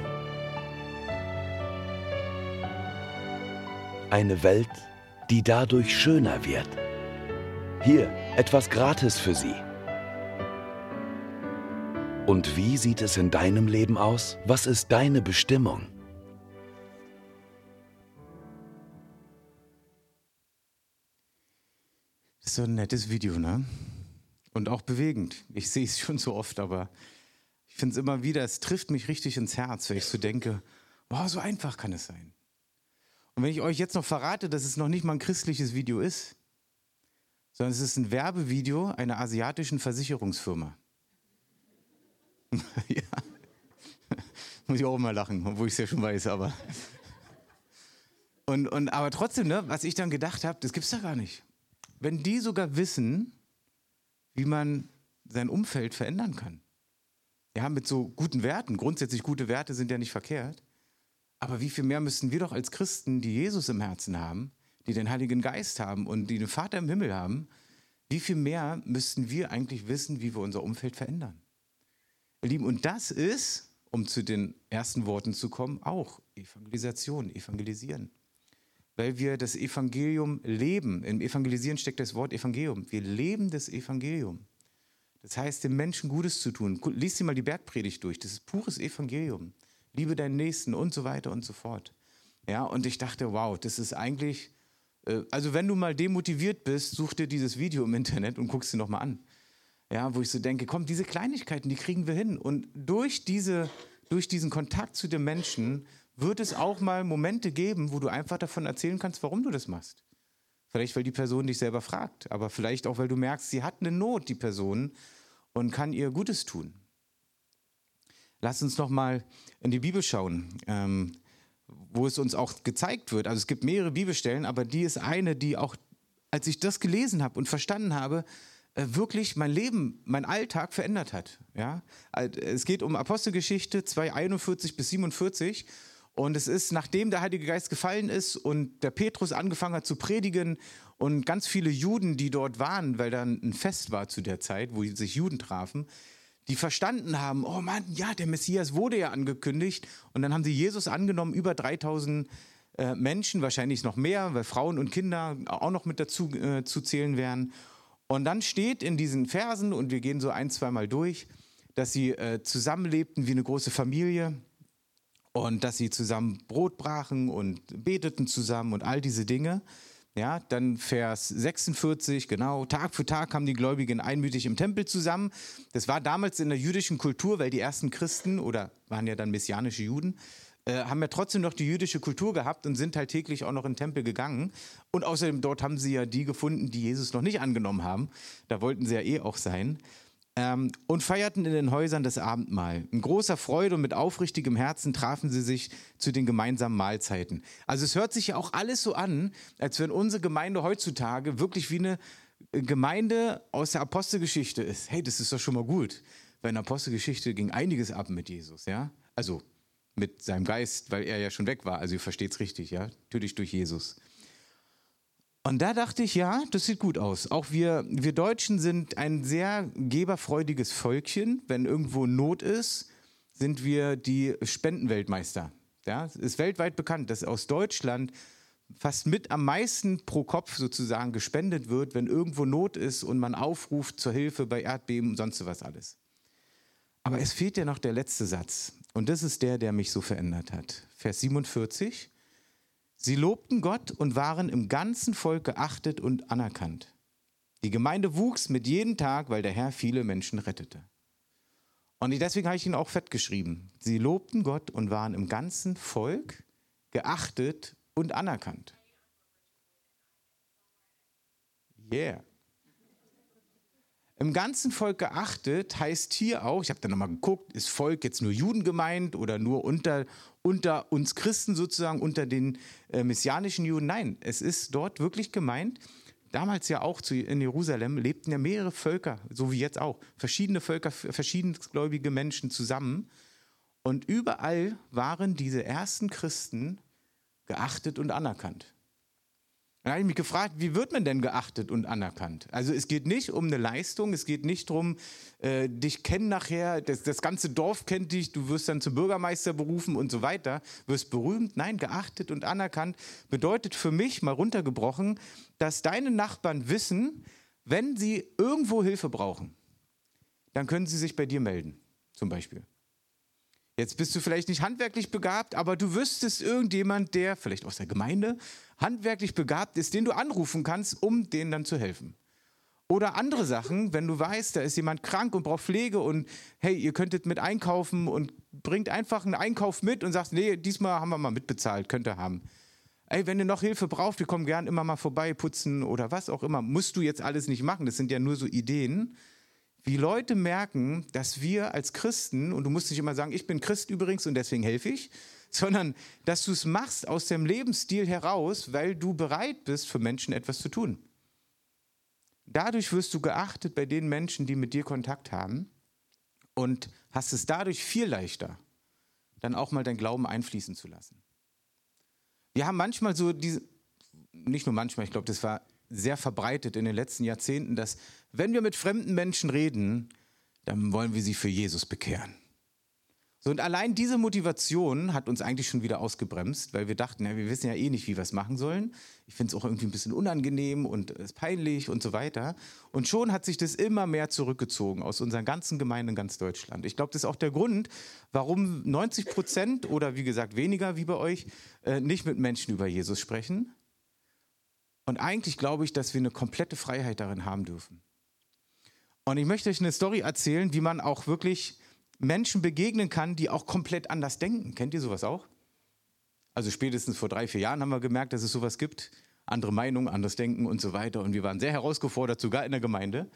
Eine Welt, die dadurch schöner wird. Hier etwas gratis für Sie. Und wie sieht es in deinem Leben aus? Was ist deine Bestimmung? So ein nettes Video, ne? Und auch bewegend. Ich sehe es schon so oft, aber ich finde es immer wieder, es trifft mich richtig ins Herz, wenn ich so denke, wow, so einfach kann es sein. Und wenn ich euch jetzt noch verrate, dass es noch nicht mal ein christliches Video ist, sondern es ist ein Werbevideo einer asiatischen Versicherungsfirma. ja. Muss ich auch immer lachen, obwohl ich es ja schon weiß, aber. Und, und, aber trotzdem, ne, was ich dann gedacht habe, das gibt es da gar nicht. Wenn die sogar wissen, wie man sein Umfeld verändern kann. Ja, mit so guten Werten. Grundsätzlich gute Werte sind ja nicht verkehrt. Aber wie viel mehr müssten wir doch als Christen, die Jesus im Herzen haben, die den Heiligen Geist haben und die den Vater im Himmel haben, wie viel mehr müssten wir eigentlich wissen, wie wir unser Umfeld verändern? Ihr Lieben, und das ist, um zu den ersten Worten zu kommen, auch Evangelisation, Evangelisieren. Weil wir das Evangelium leben. Im Evangelisieren steckt das Wort Evangelium. Wir leben das Evangelium. Das heißt, den Menschen Gutes zu tun. Lies dir mal die Bergpredigt durch. Das ist pures Evangelium. Liebe deinen Nächsten und so weiter und so fort. Ja, und ich dachte, wow, das ist eigentlich, äh, also wenn du mal demotiviert bist, such dir dieses Video im Internet und guckst dir nochmal an. Ja, wo ich so denke, komm, diese Kleinigkeiten, die kriegen wir hin. Und durch, diese, durch diesen Kontakt zu den Menschen wird es auch mal Momente geben, wo du einfach davon erzählen kannst, warum du das machst. Vielleicht, weil die Person dich selber fragt, aber vielleicht auch, weil du merkst, sie hat eine Not, die Person, und kann ihr Gutes tun. Lass uns noch mal in die Bibel schauen, ähm, wo es uns auch gezeigt wird. Also es gibt mehrere Bibelstellen, aber die ist eine, die auch, als ich das gelesen habe und verstanden habe, äh, wirklich mein Leben, mein Alltag verändert hat. Ja? Es geht um Apostelgeschichte 2,41 bis 47. Und es ist, nachdem der Heilige Geist gefallen ist und der Petrus angefangen hat zu predigen und ganz viele Juden, die dort waren, weil dann ein Fest war zu der Zeit, wo sich Juden trafen, die verstanden haben, oh Mann, ja, der Messias wurde ja angekündigt. Und dann haben sie Jesus angenommen, über 3000 äh, Menschen, wahrscheinlich noch mehr, weil Frauen und Kinder auch noch mit dazu äh, zu zählen wären. Und dann steht in diesen Versen, und wir gehen so ein, zweimal durch, dass sie äh, zusammenlebten wie eine große Familie und dass sie zusammen Brot brachen und beteten zusammen und all diese Dinge. Ja, dann Vers 46, genau, Tag für Tag kamen die Gläubigen einmütig im Tempel zusammen. Das war damals in der jüdischen Kultur, weil die ersten Christen oder waren ja dann messianische Juden, äh, haben ja trotzdem noch die jüdische Kultur gehabt und sind halt täglich auch noch in den Tempel gegangen. Und außerdem dort haben sie ja die gefunden, die Jesus noch nicht angenommen haben. Da wollten sie ja eh auch sein ähm, und feierten in den Häusern das Abendmahl. In großer Freude und mit aufrichtigem Herzen trafen sie sich zu den gemeinsamen Mahlzeiten. Also es hört sich ja auch alles so an, als wenn unsere Gemeinde heutzutage wirklich wie eine Gemeinde aus der Apostelgeschichte ist. Hey, das ist doch schon mal gut. Weil in der Apostelgeschichte ging einiges ab mit Jesus, ja? Also mit seinem Geist, weil er ja schon weg war. Also ihr versteht es richtig, ja? Natürlich durch Jesus. Und da dachte ich, ja, das sieht gut aus. Auch wir, wir Deutschen sind ein sehr geberfreudiges Völkchen. Wenn irgendwo Not ist, sind wir die Spendenweltmeister. Ja, es ist weltweit bekannt, dass aus Deutschland fast mit am meisten pro Kopf sozusagen gespendet wird, wenn irgendwo Not ist und man aufruft zur Hilfe bei Erdbeben und sonst was alles. Aber es fehlt ja noch der letzte Satz. Und das ist der, der mich so verändert hat. Vers 47. Sie lobten Gott und waren im ganzen Volk geachtet und anerkannt. Die Gemeinde wuchs mit jedem Tag, weil der Herr viele Menschen rettete. Und deswegen habe ich ihn auch fett geschrieben. Sie lobten Gott und waren im ganzen Volk geachtet und anerkannt. Yeah. Im ganzen Volk geachtet heißt hier auch, ich habe da nochmal geguckt, ist Volk jetzt nur Juden gemeint oder nur unter, unter uns Christen sozusagen, unter den äh, messianischen Juden? Nein, es ist dort wirklich gemeint. Damals ja auch zu, in Jerusalem lebten ja mehrere Völker, so wie jetzt auch, verschiedene Völker, verschiedene gläubige Menschen zusammen. Und überall waren diese ersten Christen geachtet und anerkannt. Dann habe ich mich gefragt, wie wird man denn geachtet und anerkannt? Also es geht nicht um eine Leistung, es geht nicht darum, äh, dich kennen nachher, das, das ganze Dorf kennt dich, du wirst dann zum Bürgermeister berufen und so weiter, wirst berühmt. Nein, geachtet und anerkannt bedeutet für mich, mal runtergebrochen, dass deine Nachbarn wissen, wenn sie irgendwo Hilfe brauchen, dann können sie sich bei dir melden, zum Beispiel. Jetzt bist du vielleicht nicht handwerklich begabt, aber du wüsstest irgendjemand, der vielleicht aus der Gemeinde handwerklich begabt ist, den du anrufen kannst, um denen dann zu helfen. Oder andere Sachen, wenn du weißt, da ist jemand krank und braucht Pflege und hey, ihr könntet mit einkaufen und bringt einfach einen Einkauf mit und sagst, nee, diesmal haben wir mal mitbezahlt, könnt ihr haben. Ey, wenn ihr noch Hilfe braucht, wir kommen gern immer mal vorbei, putzen oder was auch immer. Musst du jetzt alles nicht machen, das sind ja nur so Ideen wie Leute merken, dass wir als Christen, und du musst nicht immer sagen, ich bin Christ übrigens und deswegen helfe ich, sondern dass du es machst aus dem Lebensstil heraus, weil du bereit bist, für Menschen etwas zu tun. Dadurch wirst du geachtet bei den Menschen, die mit dir Kontakt haben und hast es dadurch viel leichter, dann auch mal dein Glauben einfließen zu lassen. Wir haben manchmal so diese, nicht nur manchmal, ich glaube, das war sehr verbreitet in den letzten Jahrzehnten, dass wenn wir mit fremden Menschen reden, dann wollen wir sie für Jesus bekehren. So, und allein diese Motivation hat uns eigentlich schon wieder ausgebremst, weil wir dachten, ja, wir wissen ja eh nicht, wie wir es machen sollen. Ich finde es auch irgendwie ein bisschen unangenehm und es ist peinlich und so weiter. Und schon hat sich das immer mehr zurückgezogen aus unseren ganzen Gemeinden in ganz Deutschland. Ich glaube, das ist auch der Grund, warum 90 Prozent oder wie gesagt weniger wie bei euch äh, nicht mit Menschen über Jesus sprechen, und eigentlich glaube ich, dass wir eine komplette Freiheit darin haben dürfen. Und ich möchte euch eine Story erzählen, wie man auch wirklich Menschen begegnen kann, die auch komplett anders denken. Kennt ihr sowas auch? Also spätestens vor drei, vier Jahren haben wir gemerkt, dass es sowas gibt. Andere Meinungen, anderes Denken und so weiter. Und wir waren sehr herausgefordert, sogar in der Gemeinde.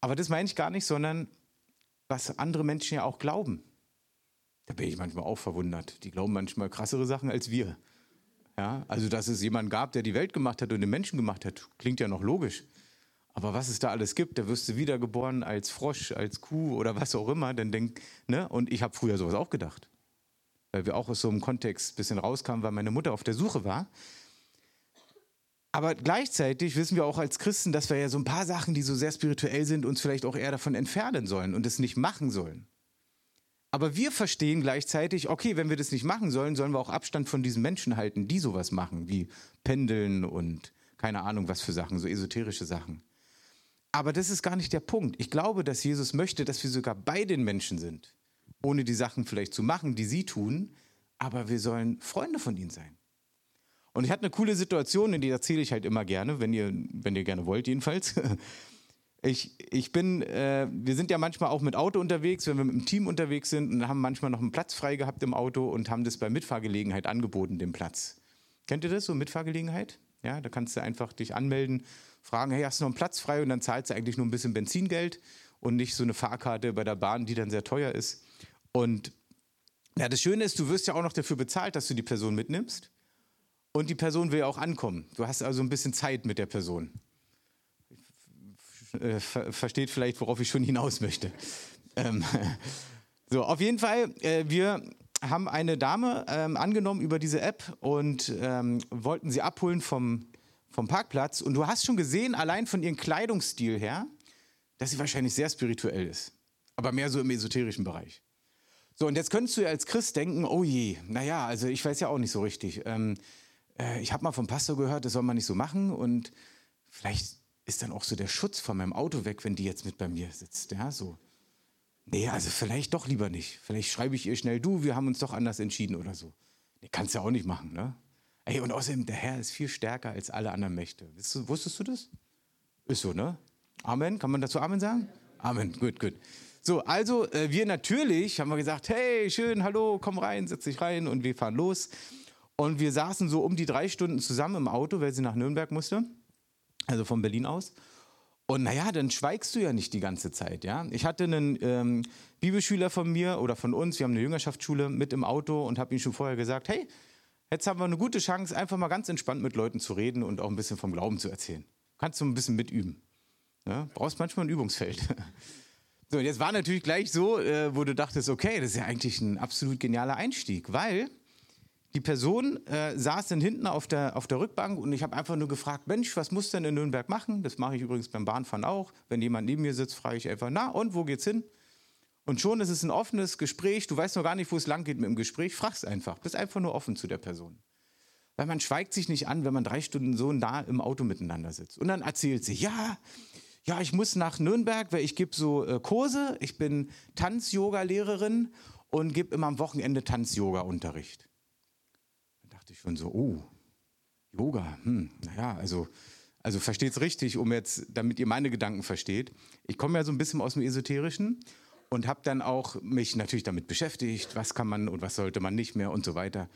Aber das meine ich gar nicht, sondern was andere Menschen ja auch glauben. Da bin ich manchmal auch verwundert. Die glauben manchmal krassere Sachen als wir. Ja, also, dass es jemanden gab, der die Welt gemacht hat und den Menschen gemacht hat, klingt ja noch logisch. Aber was es da alles gibt, da wirst du wiedergeboren als Frosch, als Kuh oder was auch immer, dann denk, ne? Und ich habe früher sowas auch gedacht. Weil wir auch aus so einem Kontext ein bisschen rauskamen, weil meine Mutter auf der Suche war. Aber gleichzeitig wissen wir auch als Christen, dass wir ja so ein paar Sachen, die so sehr spirituell sind, uns vielleicht auch eher davon entfernen sollen und es nicht machen sollen. Aber wir verstehen gleichzeitig, okay, wenn wir das nicht machen sollen, sollen wir auch Abstand von diesen Menschen halten, die sowas machen, wie Pendeln und keine Ahnung was für Sachen, so esoterische Sachen. Aber das ist gar nicht der Punkt. Ich glaube, dass Jesus möchte, dass wir sogar bei den Menschen sind, ohne die Sachen vielleicht zu machen, die sie tun, aber wir sollen Freunde von ihnen sein. Und ich hatte eine coole Situation, in die erzähle ich halt immer gerne, wenn ihr, wenn ihr gerne wollt, jedenfalls. Ich, ich bin, äh, wir sind ja manchmal auch mit Auto unterwegs, wenn wir mit dem Team unterwegs sind und haben manchmal noch einen Platz frei gehabt im Auto und haben das bei Mitfahrgelegenheit angeboten, den Platz. Kennt ihr das, so Mitfahrgelegenheit? Ja, da kannst du einfach dich anmelden, fragen, hey, hast du noch einen Platz frei? Und dann zahlst du eigentlich nur ein bisschen Benzingeld und nicht so eine Fahrkarte bei der Bahn, die dann sehr teuer ist. Und ja, das Schöne ist, du wirst ja auch noch dafür bezahlt, dass du die Person mitnimmst. Und die Person will ja auch ankommen. Du hast also ein bisschen Zeit mit der Person äh, ver versteht vielleicht, worauf ich schon hinaus möchte. Ähm, so, auf jeden Fall, äh, wir haben eine Dame ähm, angenommen über diese App und ähm, wollten sie abholen vom, vom Parkplatz. Und du hast schon gesehen, allein von ihrem Kleidungsstil her, dass sie wahrscheinlich sehr spirituell ist. Aber mehr so im esoterischen Bereich. So, und jetzt könntest du ja als Christ denken, oh je, naja, also ich weiß ja auch nicht so richtig. Ähm, äh, ich habe mal vom Pastor gehört, das soll man nicht so machen und vielleicht ist dann auch so der Schutz von meinem Auto weg, wenn die jetzt mit bei mir sitzt. Ja, so. Nee, also vielleicht doch lieber nicht. Vielleicht schreibe ich ihr schnell, du, wir haben uns doch anders entschieden oder so. Nee, kannst du ja auch nicht machen, ne? Ey, und außerdem, der Herr ist viel stärker als alle anderen Mächte. Du, wusstest du das? Ist so, ne? Amen. Kann man dazu Amen sagen? Amen. Gut, gut. So, also äh, wir natürlich haben wir gesagt, hey, schön, hallo, komm rein, setz dich rein und wir fahren los. Und wir saßen so um die drei Stunden zusammen im Auto, weil sie nach Nürnberg musste also von Berlin aus. Und naja, dann schweigst du ja nicht die ganze Zeit, ja. Ich hatte einen ähm, Bibelschüler von mir oder von uns, wir haben eine Jüngerschaftsschule mit im Auto und habe ihm schon vorher gesagt, hey, jetzt haben wir eine gute Chance, einfach mal ganz entspannt mit Leuten zu reden und auch ein bisschen vom Glauben zu erzählen. Kannst du ein bisschen mitüben. Ja? Brauchst manchmal ein Übungsfeld. So, jetzt war natürlich gleich so, äh, wo du dachtest, okay, das ist ja eigentlich ein absolut genialer Einstieg, weil die Person äh, saß dann hinten auf der, auf der Rückbank und ich habe einfach nur gefragt, Mensch, was muss denn in Nürnberg machen? Das mache ich übrigens beim Bahnfahren auch. Wenn jemand neben mir sitzt, frage ich einfach, na und, wo geht's hin? Und schon ist es ein offenes Gespräch, du weißt noch gar nicht, wo es lang geht mit dem Gespräch, fragst einfach, bist einfach nur offen zu der Person. Weil man schweigt sich nicht an, wenn man drei Stunden so nah im Auto miteinander sitzt. Und dann erzählt sie, ja, ja, ich muss nach Nürnberg, weil ich gebe so äh, Kurse. Ich bin Tanz-Yoga-Lehrerin und gebe immer am Wochenende Tanz-Yoga-Unterricht. Ich schon so, oh, Yoga, hm, naja, also, also versteht es richtig, um jetzt, damit ihr meine Gedanken versteht. Ich komme ja so ein bisschen aus dem Esoterischen und habe dann auch mich natürlich damit beschäftigt, was kann man und was sollte man nicht mehr und so weiter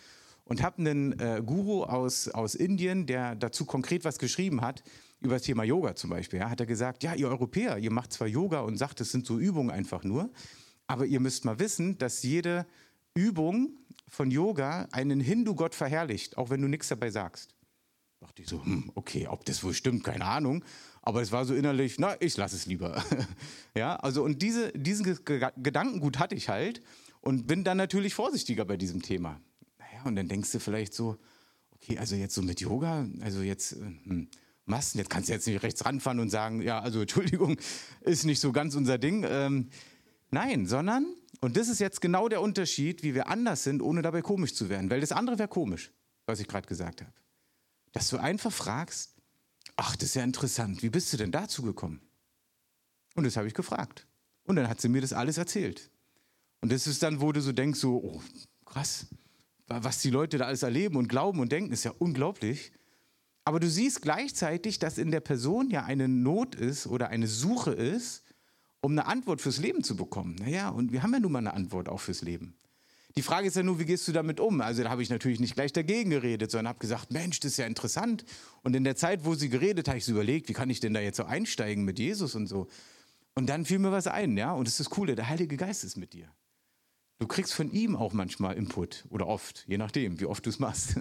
und habe einen äh, Guru aus, aus Indien, der dazu konkret was geschrieben hat, über das Thema Yoga zum Beispiel. Ja, hat er gesagt, ja, ihr Europäer, ihr macht zwar Yoga und sagt, es sind so Übungen einfach nur, aber ihr müsst mal wissen, dass jede Übung von Yoga einen Hindu-Gott verherrlicht, auch wenn du nichts dabei sagst. Da dachte ich so, hm, okay, ob das wohl stimmt, keine Ahnung. Aber es war so innerlich, na, ich lasse es lieber. ja, also und diese, diesen Gedankengut hatte ich halt und bin dann natürlich vorsichtiger bei diesem Thema und dann denkst du vielleicht so, okay, also jetzt so mit Yoga, also jetzt äh, hm, Masten, jetzt kannst du jetzt nicht rechts ranfahren und sagen, ja, also Entschuldigung, ist nicht so ganz unser Ding. Ähm, nein, sondern, und das ist jetzt genau der Unterschied, wie wir anders sind, ohne dabei komisch zu werden. Weil das andere wäre komisch, was ich gerade gesagt habe. Dass du einfach fragst, ach, das ist ja interessant, wie bist du denn dazu gekommen? Und das habe ich gefragt. Und dann hat sie mir das alles erzählt. Und das ist dann, wo du so denkst, so, oh, krass, was die Leute da alles erleben und glauben und denken, ist ja unglaublich. Aber du siehst gleichzeitig, dass in der Person ja eine Not ist oder eine Suche ist, um eine Antwort fürs Leben zu bekommen. Naja, und wir haben ja nun mal eine Antwort auch fürs Leben. Die Frage ist ja nur, wie gehst du damit um? Also da habe ich natürlich nicht gleich dagegen geredet, sondern habe gesagt, Mensch, das ist ja interessant. Und in der Zeit, wo sie geredet, habe ich so überlegt, wie kann ich denn da jetzt so einsteigen mit Jesus und so. Und dann fiel mir was ein, ja. Und das ist das Coole, der Heilige Geist ist mit dir. Du kriegst von ihm auch manchmal Input oder oft, je nachdem, wie oft du es machst.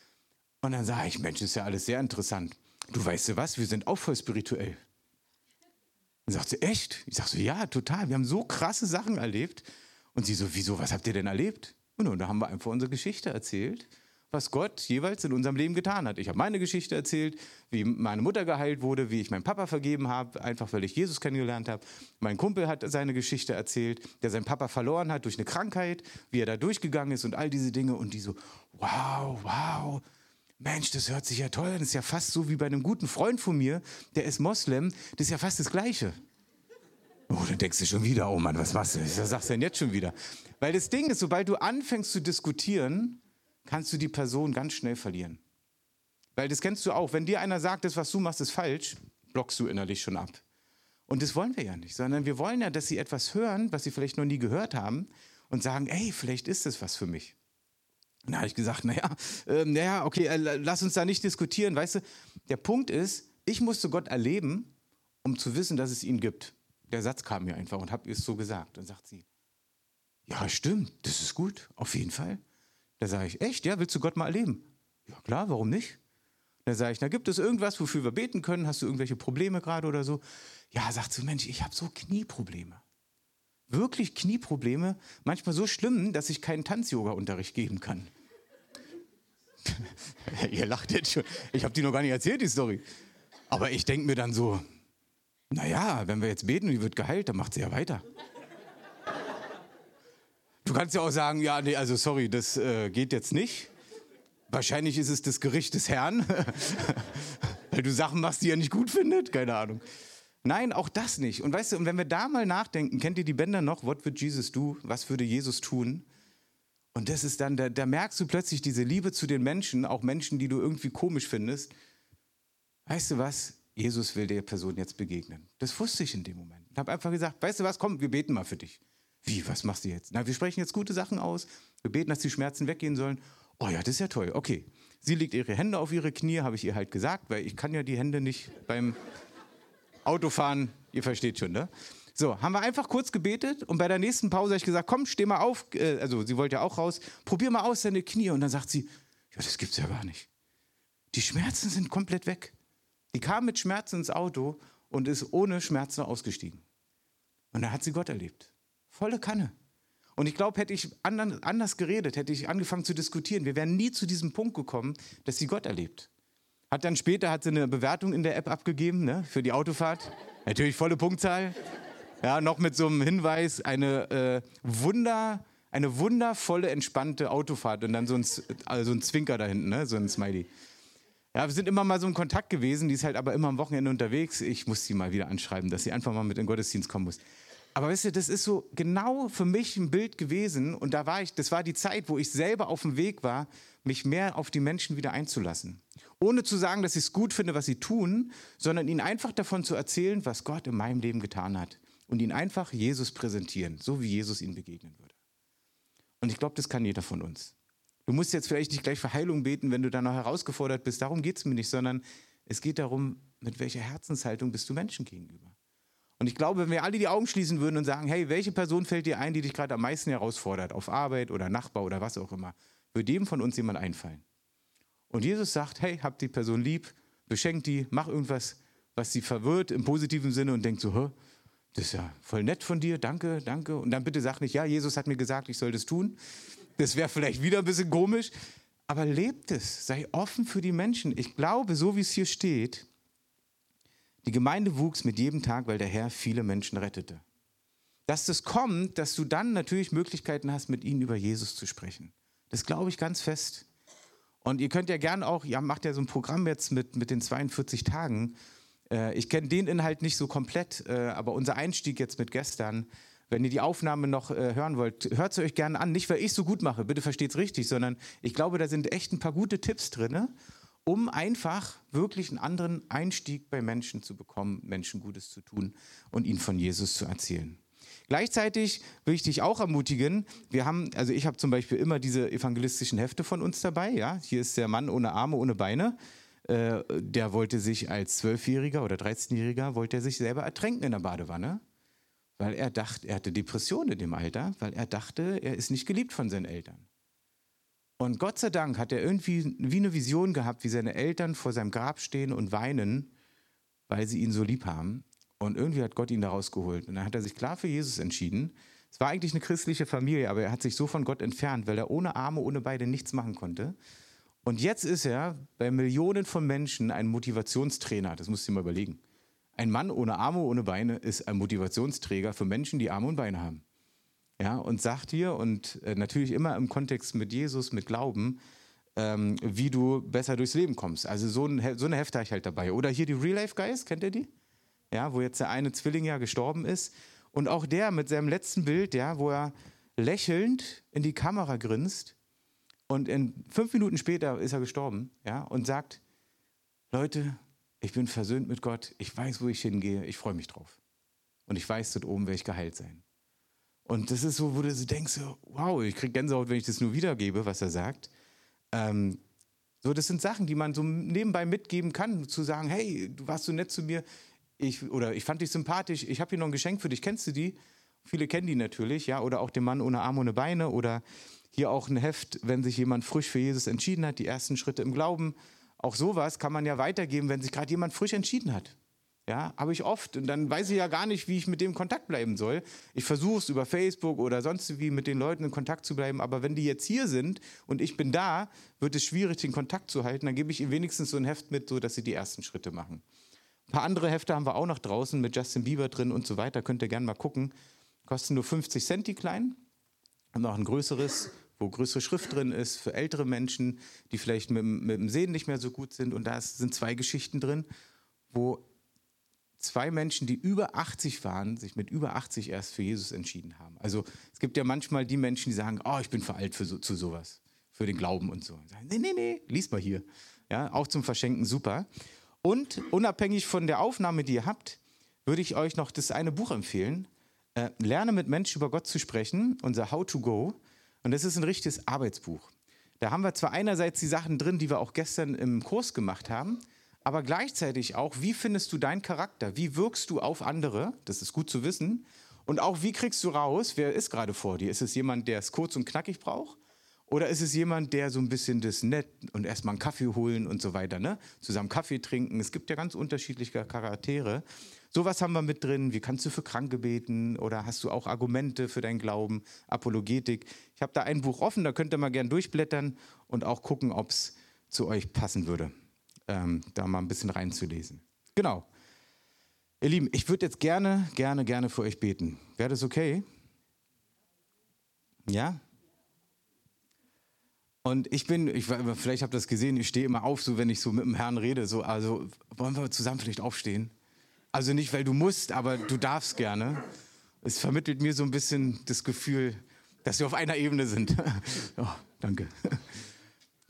Und dann sage ich, Mensch, ist ja alles sehr interessant. Du weißt du was, wir sind auch voll spirituell. Dann sagt sie, echt? Ich sage so, ja, total. Wir haben so krasse Sachen erlebt. Und sie so, wieso, was habt ihr denn erlebt? Und da haben wir einfach unsere Geschichte erzählt was Gott jeweils in unserem Leben getan hat. Ich habe meine Geschichte erzählt, wie meine Mutter geheilt wurde, wie ich meinen Papa vergeben habe, einfach weil ich Jesus kennengelernt habe. Mein Kumpel hat seine Geschichte erzählt, der seinen Papa verloren hat durch eine Krankheit, wie er da durchgegangen ist und all diese Dinge. Und die so, wow, wow, Mensch, das hört sich ja toll an. Das ist ja fast so wie bei einem guten Freund von mir, der ist Moslem. Das ist ja fast das Gleiche. Oh, dann denkst du schon wieder, oh Mann, was machst du? Was sagst du denn jetzt schon wieder? Weil das Ding ist, sobald du anfängst zu diskutieren, kannst du die Person ganz schnell verlieren. Weil das kennst du auch. Wenn dir einer sagt, das, was du machst, ist falsch, blockst du innerlich schon ab. Und das wollen wir ja nicht, sondern wir wollen ja, dass sie etwas hören, was sie vielleicht noch nie gehört haben und sagen, ey, vielleicht ist das was für mich. Und da habe ich gesagt, naja, äh, naja, okay, äh, lass uns da nicht diskutieren. Weißt du, der Punkt ist, ich musste Gott erleben, um zu wissen, dass es ihn gibt. Der Satz kam mir einfach und habe es so gesagt. Und sagt sie, ja, stimmt, das ist gut, auf jeden Fall. Da sage ich, echt, ja, willst du Gott mal erleben? Ja, klar, warum nicht? Da sage ich, na, gibt es irgendwas, wofür wir beten können? Hast du irgendwelche Probleme gerade oder so? Ja, sagt sie, Mensch, ich habe so Knieprobleme. Wirklich Knieprobleme, manchmal so schlimm, dass ich keinen Tanz-Yoga-Unterricht geben kann. Ihr lacht jetzt schon. Ich habe die noch gar nicht erzählt, die Story. Aber ich denke mir dann so, naja, wenn wir jetzt beten und die wird geheilt, dann macht sie ja weiter. Du kannst ja auch sagen, ja, nee, also sorry, das äh, geht jetzt nicht. Wahrscheinlich ist es das Gericht des Herrn, weil du Sachen machst, die er nicht gut findet. Keine Ahnung. Nein, auch das nicht. Und weißt du, und wenn wir da mal nachdenken, kennt ihr die Bänder noch? What would Jesus do? Was würde Jesus tun? Und das ist dann, da, da merkst du plötzlich diese Liebe zu den Menschen, auch Menschen, die du irgendwie komisch findest. Weißt du was? Jesus will der Person jetzt begegnen. Das wusste ich in dem Moment. Ich habe einfach gesagt, weißt du was, komm, wir beten mal für dich. Wie, was machst du jetzt? Na, wir sprechen jetzt gute Sachen aus. Wir beten, dass die Schmerzen weggehen sollen. Oh ja, das ist ja toll. Okay. Sie legt ihre Hände auf ihre Knie, habe ich ihr halt gesagt, weil ich kann ja die Hände nicht beim Autofahren, ihr versteht schon, ne? So, haben wir einfach kurz gebetet und bei der nächsten Pause habe ich gesagt, komm, steh mal auf, äh, also sie wollte ja auch raus, probier mal aus deine Knie und dann sagt sie, ja, das gibt's ja gar nicht. Die Schmerzen sind komplett weg. Die kam mit Schmerzen ins Auto und ist ohne Schmerzen ausgestiegen. Und da hat sie Gott erlebt. Volle Kanne. Und ich glaube, hätte ich anders geredet, hätte ich angefangen zu diskutieren, wir wären nie zu diesem Punkt gekommen, dass sie Gott erlebt. Hat dann später hat sie eine Bewertung in der App abgegeben ne, für die Autofahrt. Natürlich volle Punktzahl. Ja, noch mit so einem Hinweis, eine, äh, Wunder, eine wundervolle, entspannte Autofahrt. Und dann so ein, also ein Zwinker da hinten, ne, so ein Smiley. Ja, wir sind immer mal so in Kontakt gewesen, die ist halt aber immer am Wochenende unterwegs. Ich muss sie mal wieder anschreiben, dass sie einfach mal mit in den Gottesdienst kommen muss. Aber wisst ihr, das ist so genau für mich ein Bild gewesen und da war ich, das war die Zeit, wo ich selber auf dem Weg war, mich mehr auf die Menschen wieder einzulassen. Ohne zu sagen, dass ich es gut finde, was sie tun, sondern ihnen einfach davon zu erzählen, was Gott in meinem Leben getan hat und ihnen einfach Jesus präsentieren, so wie Jesus ihnen begegnen würde. Und ich glaube, das kann jeder von uns. Du musst jetzt vielleicht nicht gleich für Heilung beten, wenn du da noch herausgefordert bist. Darum geht es mir nicht, sondern es geht darum, mit welcher Herzenshaltung bist du Menschen gegenüber. Und ich glaube, wenn wir alle die Augen schließen würden und sagen, hey, welche Person fällt dir ein, die dich gerade am meisten herausfordert, auf Arbeit oder Nachbar oder was auch immer, würde jedem von uns jemand einfallen. Und Jesus sagt, hey, habt die Person lieb, beschenkt die, mach irgendwas, was sie verwirrt im positiven Sinne und denkt so, Hä, das ist ja voll nett von dir, danke, danke. Und dann bitte sag nicht, ja, Jesus hat mir gesagt, ich soll das tun. Das wäre vielleicht wieder ein bisschen komisch. Aber lebt es, sei offen für die Menschen. Ich glaube, so wie es hier steht, die Gemeinde wuchs mit jedem Tag, weil der Herr viele Menschen rettete. Dass das kommt, dass du dann natürlich Möglichkeiten hast, mit ihnen über Jesus zu sprechen. Das glaube ich ganz fest. Und ihr könnt ja gern auch, ja, macht ja so ein Programm jetzt mit, mit den 42 Tagen. Äh, ich kenne den Inhalt nicht so komplett, äh, aber unser Einstieg jetzt mit gestern, wenn ihr die Aufnahme noch äh, hören wollt, hört sie euch gerne an. Nicht, weil ich so gut mache, bitte versteht es richtig, sondern ich glaube, da sind echt ein paar gute Tipps drin um einfach wirklich einen anderen Einstieg bei Menschen zu bekommen, Menschen Gutes zu tun und ihnen von Jesus zu erzählen. Gleichzeitig will ich dich auch ermutigen. Wir haben, also ich habe zum Beispiel immer diese evangelistischen Hefte von uns dabei. Ja, hier ist der Mann ohne Arme, ohne Beine. Äh, der wollte sich als Zwölfjähriger oder 13-Jähriger wollte er sich selber ertränken in der Badewanne, weil er dachte, er hatte Depressionen in dem Alter, weil er dachte, er ist nicht geliebt von seinen Eltern. Und Gott sei Dank hat er irgendwie wie eine Vision gehabt, wie seine Eltern vor seinem Grab stehen und weinen, weil sie ihn so lieb haben. Und irgendwie hat Gott ihn da rausgeholt. Und dann hat er sich klar für Jesus entschieden. Es war eigentlich eine christliche Familie, aber er hat sich so von Gott entfernt, weil er ohne Arme, ohne Beine nichts machen konnte. Und jetzt ist er bei Millionen von Menschen ein Motivationstrainer. Das musst du dir mal überlegen. Ein Mann ohne Arme, ohne Beine ist ein Motivationsträger für Menschen, die Arme und Beine haben ja, und sagt dir, und äh, natürlich immer im Kontext mit Jesus, mit Glauben, ähm, wie du besser durchs Leben kommst. Also so, ein, so eine Hefte habe ich halt dabei. Oder hier die Real Life Guys, kennt ihr die? Ja, wo jetzt der eine Zwilling ja gestorben ist. Und auch der mit seinem letzten Bild, ja, wo er lächelnd in die Kamera grinst und in fünf Minuten später ist er gestorben, ja, und sagt, Leute, ich bin versöhnt mit Gott, ich weiß, wo ich hingehe, ich freue mich drauf. Und ich weiß, dort oben werde ich geheilt sein. Und das ist so, wo du denkst, wow, ich kriege Gänsehaut, wenn ich das nur wiedergebe, was er sagt. Ähm, so, das sind Sachen, die man so nebenbei mitgeben kann, zu sagen, hey, du warst so nett zu mir, ich, oder ich fand dich sympathisch, ich habe hier noch ein Geschenk für dich, kennst du die? Viele kennen die natürlich, ja, oder auch den Mann ohne Arme, ohne Beine, oder hier auch ein Heft, wenn sich jemand frisch für Jesus entschieden hat, die ersten Schritte im Glauben. Auch sowas kann man ja weitergeben, wenn sich gerade jemand frisch entschieden hat. Ja, habe ich oft. Und dann weiß ich ja gar nicht, wie ich mit dem Kontakt bleiben soll. Ich versuche es über Facebook oder sonst wie mit den Leuten in Kontakt zu bleiben. Aber wenn die jetzt hier sind und ich bin da, wird es schwierig, den Kontakt zu halten. Dann gebe ich ihnen wenigstens so ein Heft mit, so dass sie die ersten Schritte machen. Ein paar andere Hefte haben wir auch noch draußen mit Justin Bieber drin und so weiter. Könnt ihr gerne mal gucken. Kosten nur 50 Cent die kleinen. Haben noch ein größeres, wo größere Schrift drin ist für ältere Menschen, die vielleicht mit, mit dem Sehen nicht mehr so gut sind. Und da sind zwei Geschichten drin, wo zwei Menschen, die über 80 waren, sich mit über 80 erst für Jesus entschieden haben. Also es gibt ja manchmal die Menschen, die sagen, oh, ich bin veralt für so, zu sowas, für den Glauben und so. Sagen, nee, nee, nee, lies mal hier. Ja, auch zum Verschenken super. Und unabhängig von der Aufnahme, die ihr habt, würde ich euch noch das eine Buch empfehlen. Äh, Lerne mit Menschen über Gott zu sprechen, unser How to Go. Und das ist ein richtiges Arbeitsbuch. Da haben wir zwar einerseits die Sachen drin, die wir auch gestern im Kurs gemacht haben, aber gleichzeitig auch, wie findest du deinen Charakter? Wie wirkst du auf andere? Das ist gut zu wissen. Und auch, wie kriegst du raus, wer ist gerade vor dir? Ist es jemand, der es kurz und knackig braucht? Oder ist es jemand, der so ein bisschen das nett und erstmal einen Kaffee holen und so weiter, ne? Zusammen Kaffee trinken. Es gibt ja ganz unterschiedliche Charaktere. Sowas haben wir mit drin. Wie kannst du für Kranke beten? Oder hast du auch Argumente für deinen Glauben? Apologetik. Ich habe da ein Buch offen, da könnt ihr mal gern durchblättern und auch gucken, ob es zu euch passen würde, ähm, da mal ein bisschen reinzulesen. Genau. Ihr Lieben, ich würde jetzt gerne, gerne, gerne für euch beten. Wäre das okay? Ja? Und ich bin, ich, vielleicht habt ihr das gesehen, ich stehe immer auf, so wenn ich so mit dem Herrn rede. So, also wollen wir zusammen vielleicht aufstehen? Also nicht, weil du musst, aber du darfst gerne. Es vermittelt mir so ein bisschen das Gefühl, dass wir auf einer Ebene sind. oh, danke.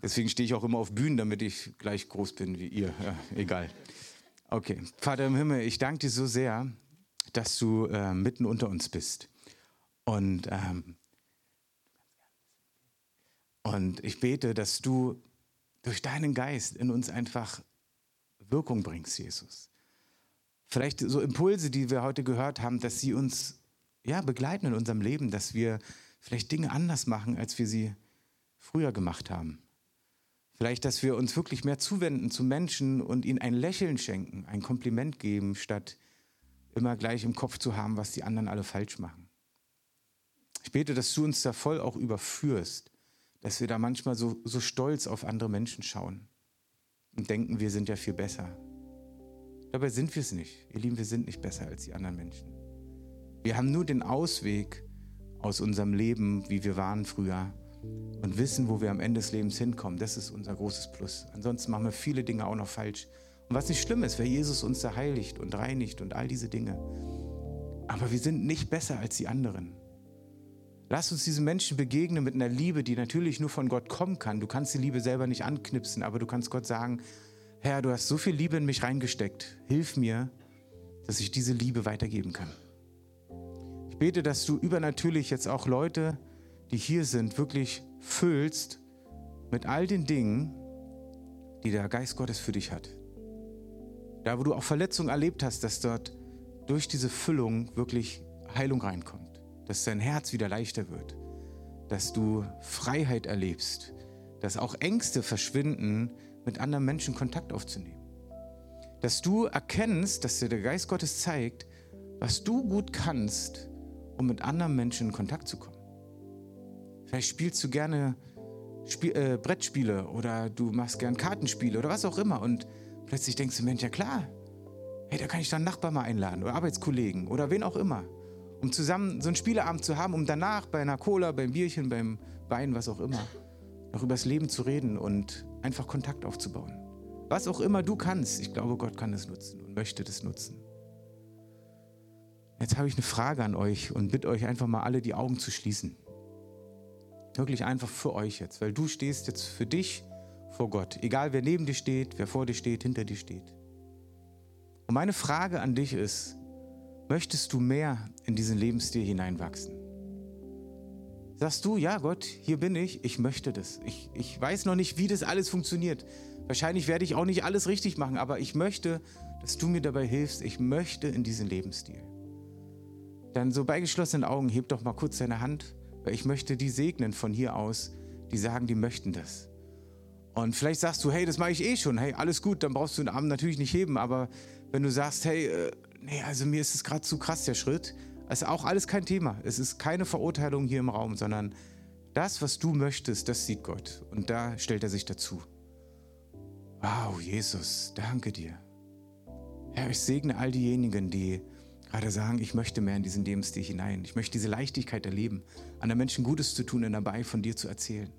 Deswegen stehe ich auch immer auf Bühnen, damit ich gleich groß bin wie ihr. Ja, egal. Okay. Vater im Himmel, ich danke dir so sehr, dass du äh, mitten unter uns bist. Und ähm, und ich bete, dass du durch deinen Geist in uns einfach Wirkung bringst, Jesus. Vielleicht so Impulse, die wir heute gehört haben, dass sie uns ja, begleiten in unserem Leben, dass wir vielleicht Dinge anders machen, als wir sie früher gemacht haben. Vielleicht, dass wir uns wirklich mehr zuwenden zu Menschen und ihnen ein Lächeln schenken, ein Kompliment geben, statt immer gleich im Kopf zu haben, was die anderen alle falsch machen. Ich bete, dass du uns da voll auch überführst, dass wir da manchmal so, so stolz auf andere Menschen schauen und denken, wir sind ja viel besser. Dabei sind wir es nicht. Ihr Lieben, wir sind nicht besser als die anderen Menschen. Wir haben nur den Ausweg aus unserem Leben, wie wir waren früher und wissen, wo wir am Ende des Lebens hinkommen. Das ist unser großes Plus. Ansonsten machen wir viele Dinge auch noch falsch. Und was nicht schlimm ist, weil Jesus uns da heiligt und reinigt und all diese Dinge. Aber wir sind nicht besser als die anderen. Lass uns diesen Menschen begegnen mit einer Liebe, die natürlich nur von Gott kommen kann. Du kannst die Liebe selber nicht anknipsen, aber du kannst Gott sagen, Herr, du hast so viel Liebe in mich reingesteckt. Hilf mir, dass ich diese Liebe weitergeben kann. Ich bete, dass du übernatürlich jetzt auch Leute, die hier sind, wirklich füllst mit all den Dingen, die der Geist Gottes für dich hat. Da, wo du auch Verletzungen erlebt hast, dass dort durch diese Füllung wirklich Heilung reinkommt dass dein Herz wieder leichter wird, dass du Freiheit erlebst, dass auch Ängste verschwinden, mit anderen Menschen Kontakt aufzunehmen. Dass du erkennst, dass dir der Geist Gottes zeigt, was du gut kannst, um mit anderen Menschen in Kontakt zu kommen. Vielleicht spielst du gerne Spiel, äh, Brettspiele oder du machst gern Kartenspiele oder was auch immer und plötzlich denkst du, Mensch, ja klar, hey, da kann ich dann Nachbar mal einladen oder Arbeitskollegen oder wen auch immer um zusammen so einen Spieleabend zu haben, um danach bei einer Cola, beim Bierchen, beim Wein, was auch immer, noch übers Leben zu reden und einfach Kontakt aufzubauen. Was auch immer du kannst, ich glaube, Gott kann es nutzen und möchte das nutzen. Jetzt habe ich eine Frage an euch und bitte euch einfach mal alle die Augen zu schließen. Wirklich einfach für euch jetzt, weil du stehst jetzt für dich vor Gott. Egal wer neben dir steht, wer vor dir steht, hinter dir steht. Und meine Frage an dich ist, Möchtest du mehr in diesen Lebensstil hineinwachsen? Sagst du, ja Gott, hier bin ich, ich möchte das. Ich, ich weiß noch nicht, wie das alles funktioniert. Wahrscheinlich werde ich auch nicht alles richtig machen, aber ich möchte, dass du mir dabei hilfst. Ich möchte in diesen Lebensstil. Dann so bei geschlossenen Augen, heb doch mal kurz deine Hand, weil ich möchte die segnen von hier aus, die sagen, die möchten das. Und vielleicht sagst du, hey, das mache ich eh schon. Hey, alles gut, dann brauchst du den Arm natürlich nicht heben. Aber wenn du sagst, hey, äh, nee, also mir ist es gerade zu krass, der Schritt. Ist auch alles kein Thema. Es ist keine Verurteilung hier im Raum, sondern das, was du möchtest, das sieht Gott. Und da stellt er sich dazu. Wow, Jesus, danke dir. Herr, ich segne all diejenigen, die gerade sagen, ich möchte mehr in diesen Lebensstil hinein. Ich möchte diese Leichtigkeit erleben, anderen Menschen Gutes zu tun und dabei von dir zu erzählen.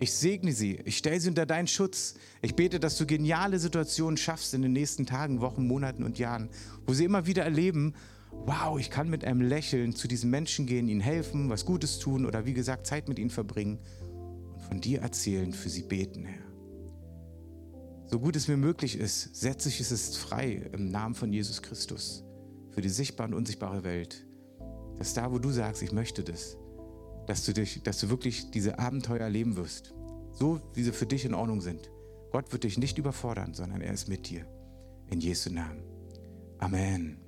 Ich segne sie. Ich stelle sie unter deinen Schutz. Ich bete, dass du geniale Situationen schaffst in den nächsten Tagen, Wochen, Monaten und Jahren, wo sie immer wieder erleben, wow, ich kann mit einem Lächeln zu diesen Menschen gehen, ihnen helfen, was Gutes tun oder wie gesagt Zeit mit ihnen verbringen und von dir erzählen, für sie beten, Herr. So gut es mir möglich ist, setze ich es frei im Namen von Jesus Christus für die sichtbare und unsichtbare Welt. Dass da, wo du sagst, ich möchte das, dass du, dich, dass du wirklich diese Abenteuer erleben wirst, so wie sie für dich in Ordnung sind. Gott wird dich nicht überfordern, sondern er ist mit dir. In Jesu Namen. Amen.